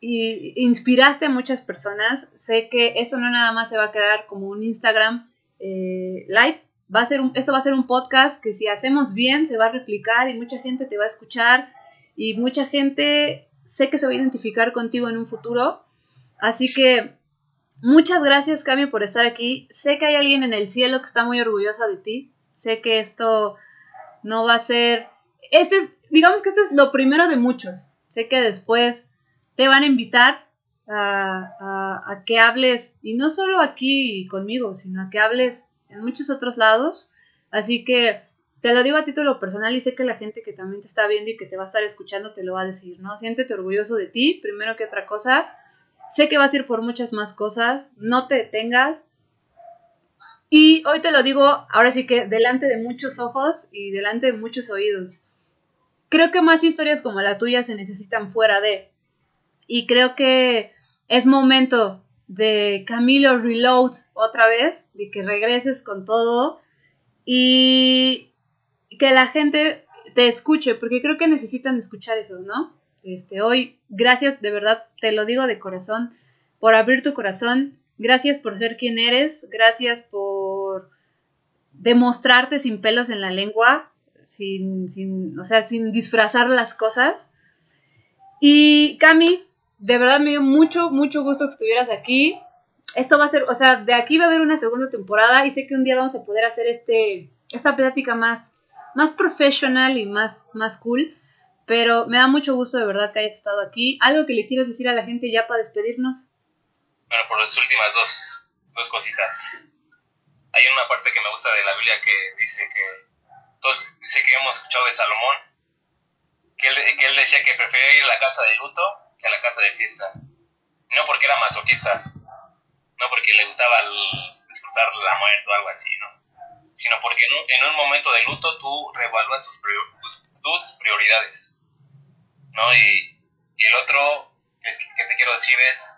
inspiraste a muchas personas. Sé que eso no nada más se va a quedar como un Instagram eh, live. Va a ser esto va a ser un podcast que si hacemos bien se va a replicar y mucha gente te va a escuchar y mucha gente sé que se va a identificar contigo en un futuro. Así que muchas gracias, Cami, por estar aquí. Sé que hay alguien en el cielo que está muy orgullosa de ti. Sé que esto no va a ser. Este es, digamos que esto es lo primero de muchos. Sé que después te van a invitar a, a que hables, y no solo aquí conmigo, sino a que hables en muchos otros lados. Así que te lo digo a título personal y sé que la gente que también te está viendo y que te va a estar escuchando te lo va a decir, ¿no? Siéntete orgulloso de ti, primero que otra cosa. Sé que vas a ir por muchas más cosas, no te detengas. Y hoy te lo digo, ahora sí que delante de muchos ojos y delante de muchos oídos. Creo que más historias como la tuya se necesitan fuera de. Y creo que es momento de Camilo Reload otra vez, de que regreses con todo. Y que la gente te escuche, porque creo que necesitan escuchar eso, ¿no? Este, hoy, gracias, de verdad, te lo digo de corazón, por abrir tu corazón, gracias por ser quien eres, gracias por demostrarte sin pelos en la lengua, sin, sin, o sea, sin disfrazar las cosas. Y Cami, de verdad me dio mucho, mucho gusto que estuvieras aquí. Esto va a ser, o sea, de aquí va a haber una segunda temporada y sé que un día vamos a poder hacer este, esta plática más, más profesional y más, más cool. Pero me da mucho gusto de verdad que hayas estado aquí. ¿Algo que le quieras decir a la gente ya para despedirnos? Bueno, por las últimas dos, dos cositas. Hay una parte que me gusta de la Biblia que dice que, todos sé que hemos escuchado de Salomón, que él, que él decía que prefería ir a la casa de luto que a la casa de fiesta. No porque era masoquista, no porque le gustaba disfrutar la muerte o algo así, ¿no? sino porque en un, momento de luto tú reevaluas tus, tus, prioridades. ¿No? Y, el otro que te quiero decir es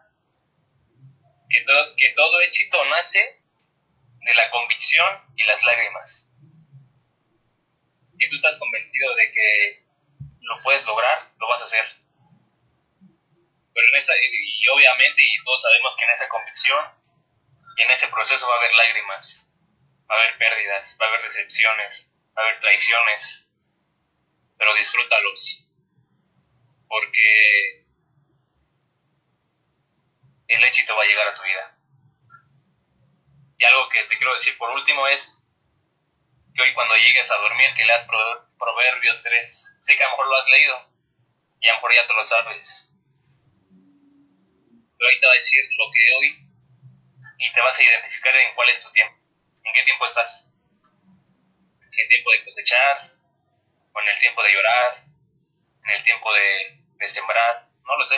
que, que todo éxito nace de la convicción y las lágrimas. Si tú estás convencido de que lo puedes lograr, lo vas a hacer. Pero en esta, y obviamente, y todos sabemos que en esa convicción y en ese proceso va a haber lágrimas va a haber pérdidas, va a haber decepciones, va a haber traiciones, pero disfrútalos, porque el éxito va a llegar a tu vida. Y algo que te quiero decir por último es que hoy cuando llegues a dormir, que leas Proverbios 3, sé que a lo mejor lo has leído y a lo mejor ya te lo sabes. Pero ahí te va a decir lo que hoy y te vas a identificar en cuál es tu tiempo. ¿En qué tiempo estás? ¿En el tiempo de cosechar? ¿O en el tiempo de llorar? ¿En el tiempo de, sembrar? No lo sé.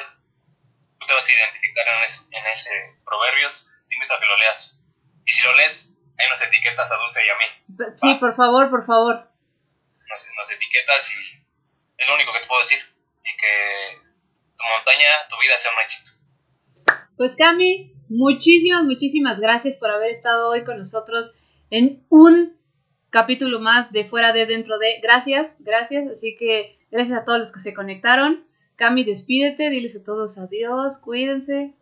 Tú te vas a identificar en, ese Proverbios. Te invito a que lo leas. Y si lo lees, hay unas etiquetas a Dulce y a mí. Sí, por favor, por favor. Nos, etiquetas y es lo único que te puedo decir. Y que tu montaña, tu vida sea un éxito. Pues Cami, muchísimas, muchísimas gracias por haber estado hoy con nosotros en un capítulo más de Fuera de Dentro de. Gracias, gracias. Así que gracias a todos los que se conectaron. Cami, despídete, diles a todos adiós, cuídense.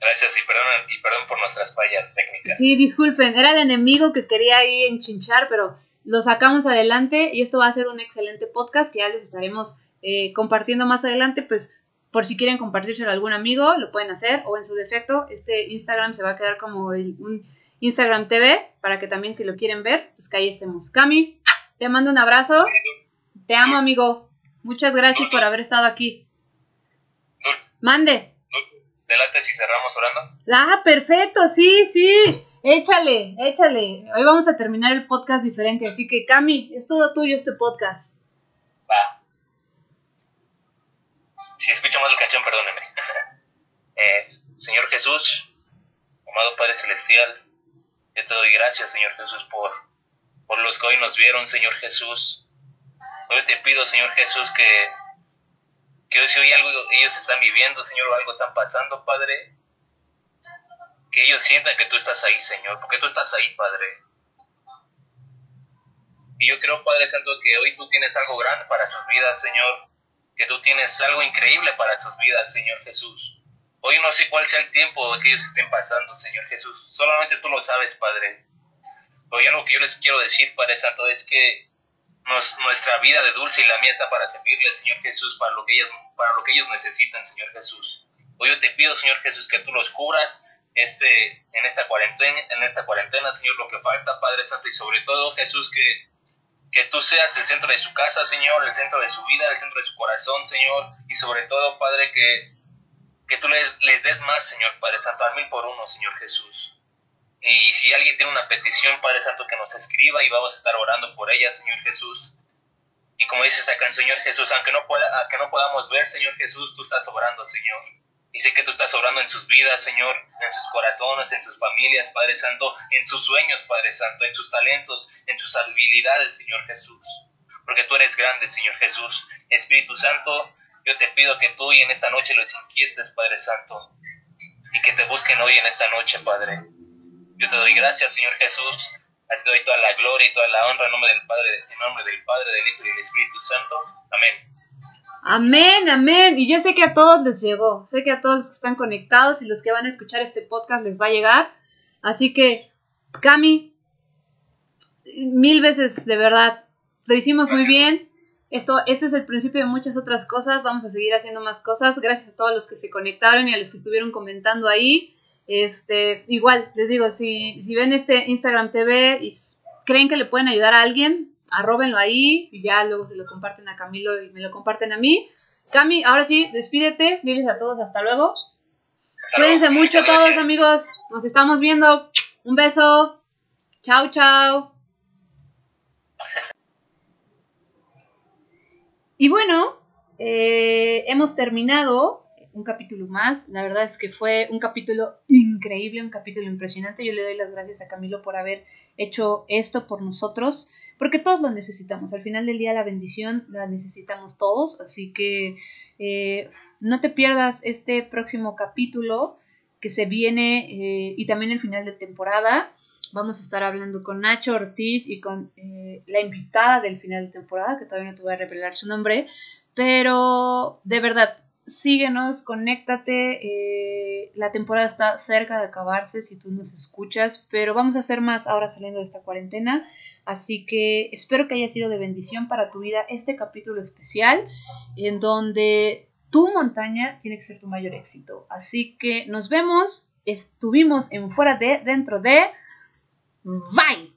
Gracias y perdón, y perdón por nuestras fallas técnicas. Sí, disculpen, era el enemigo que quería ahí enchinchar, pero lo sacamos adelante y esto va a ser un excelente podcast que ya les estaremos eh, compartiendo más adelante, pues por si quieren compartírselo a algún amigo, lo pueden hacer, o en su defecto, este Instagram se va a quedar como un Instagram TV, para que también si lo quieren ver, pues que ahí estemos. Cami, te mando un abrazo. Te amo, amigo. Muchas gracias por haber estado aquí. Mande. Delante si cerramos orando. Ah, perfecto, sí, sí. Échale, échale. Hoy vamos a terminar el podcast diferente, así que Cami, es todo tuyo este podcast. Va. Si escucho más la canción, perdóneme. eh, Señor Jesús, amado Padre Celestial, yo te doy gracias, Señor Jesús, por, por los que hoy nos vieron, Señor Jesús. Hoy te pido, Señor Jesús, que, que hoy si hoy algo ellos están viviendo, Señor, o algo están pasando, Padre, que ellos sientan que tú estás ahí, Señor, porque tú estás ahí, Padre. Y yo creo, Padre Santo, que hoy tú tienes algo grande para sus vidas, Señor, que tú tienes algo increíble para sus vidas, Señor Jesús. Hoy no sé cuál sea el tiempo que ellos estén pasando, Señor Jesús. Solamente tú lo sabes, Padre. Hoy algo que yo les quiero decir, Padre Santo, es que nuestra vida de dulce y la mía está para servirle, Señor Jesús, para lo que para lo que ellos necesitan, Señor Jesús. Hoy yo te pido, Señor Jesús, que tú los cubras, este, en, esta cuarentena, en esta cuarentena, Señor, lo que falta, Padre Santo, y sobre todo, Jesús, que, que tú seas el centro de su casa, Señor, el centro de su vida, el centro de su corazón, Señor, y sobre todo, Padre, que, que tú les, les des más, Señor, Padre Santo, al mil por uno, Señor Jesús. Y si alguien tiene una petición, Padre Santo, que nos escriba y vamos a estar orando por ella, Señor Jesús. Y como dice esta Señor Jesús, aunque no, pueda, aunque no podamos ver, Señor Jesús, tú estás obrando, Señor. Y sé que tú estás obrando en sus vidas, Señor, en sus corazones, en sus familias, Padre Santo, en sus sueños, Padre Santo, en sus talentos, en sus habilidades, Señor Jesús. Porque tú eres grande, Señor Jesús. Espíritu Santo, yo te pido que tú y en esta noche los inquietes, Padre Santo, y que te busquen hoy en esta noche, Padre. Yo te doy gracias, Señor Jesús. te doy toda la gloria y toda la honra en nombre del Padre, en nombre del Padre, del Hijo y del Espíritu Santo. Amén. Amén, amén. Y yo sé que a todos les llegó. Sé que a todos los que están conectados y los que van a escuchar este podcast les va a llegar. Así que, Cami, mil veces, de verdad, lo hicimos muy bien. Esto, este es el principio de muchas otras cosas. Vamos a seguir haciendo más cosas. Gracias a todos los que se conectaron y a los que estuvieron comentando ahí. Este, igual, les digo, si, si ven este Instagram TV y creen que le pueden ayudar a alguien, arróbenlo ahí y ya luego se lo comparten a Camilo y me lo comparten a mí. Cami, ahora sí, despídete, diles a todos hasta luego. Cuídense mucho todos amigos, nos estamos viendo. Un beso. Chao, chao. Y bueno, eh, hemos terminado un capítulo más. La verdad es que fue un capítulo increíble, un capítulo impresionante. Yo le doy las gracias a Camilo por haber hecho esto por nosotros porque todos lo necesitamos. Al final del día la bendición la necesitamos todos, así que eh, no te pierdas este próximo capítulo que se viene eh, y también el final de temporada. Vamos a estar hablando con Nacho Ortiz y con eh, la invitada del final de temporada, que todavía no te voy a revelar su nombre, pero de verdad, síguenos, conéctate. la temporada está cerca de acabarse si tú nos escuchas, pero vamos a hacer más ahora saliendo de esta cuarentena. Así que espero que haya sido de bendición para tu vida este capítulo especial en donde tu montaña tiene que ser tu mayor éxito. Así que nos vemos, estuvimos en fuera de, dentro de... Bye.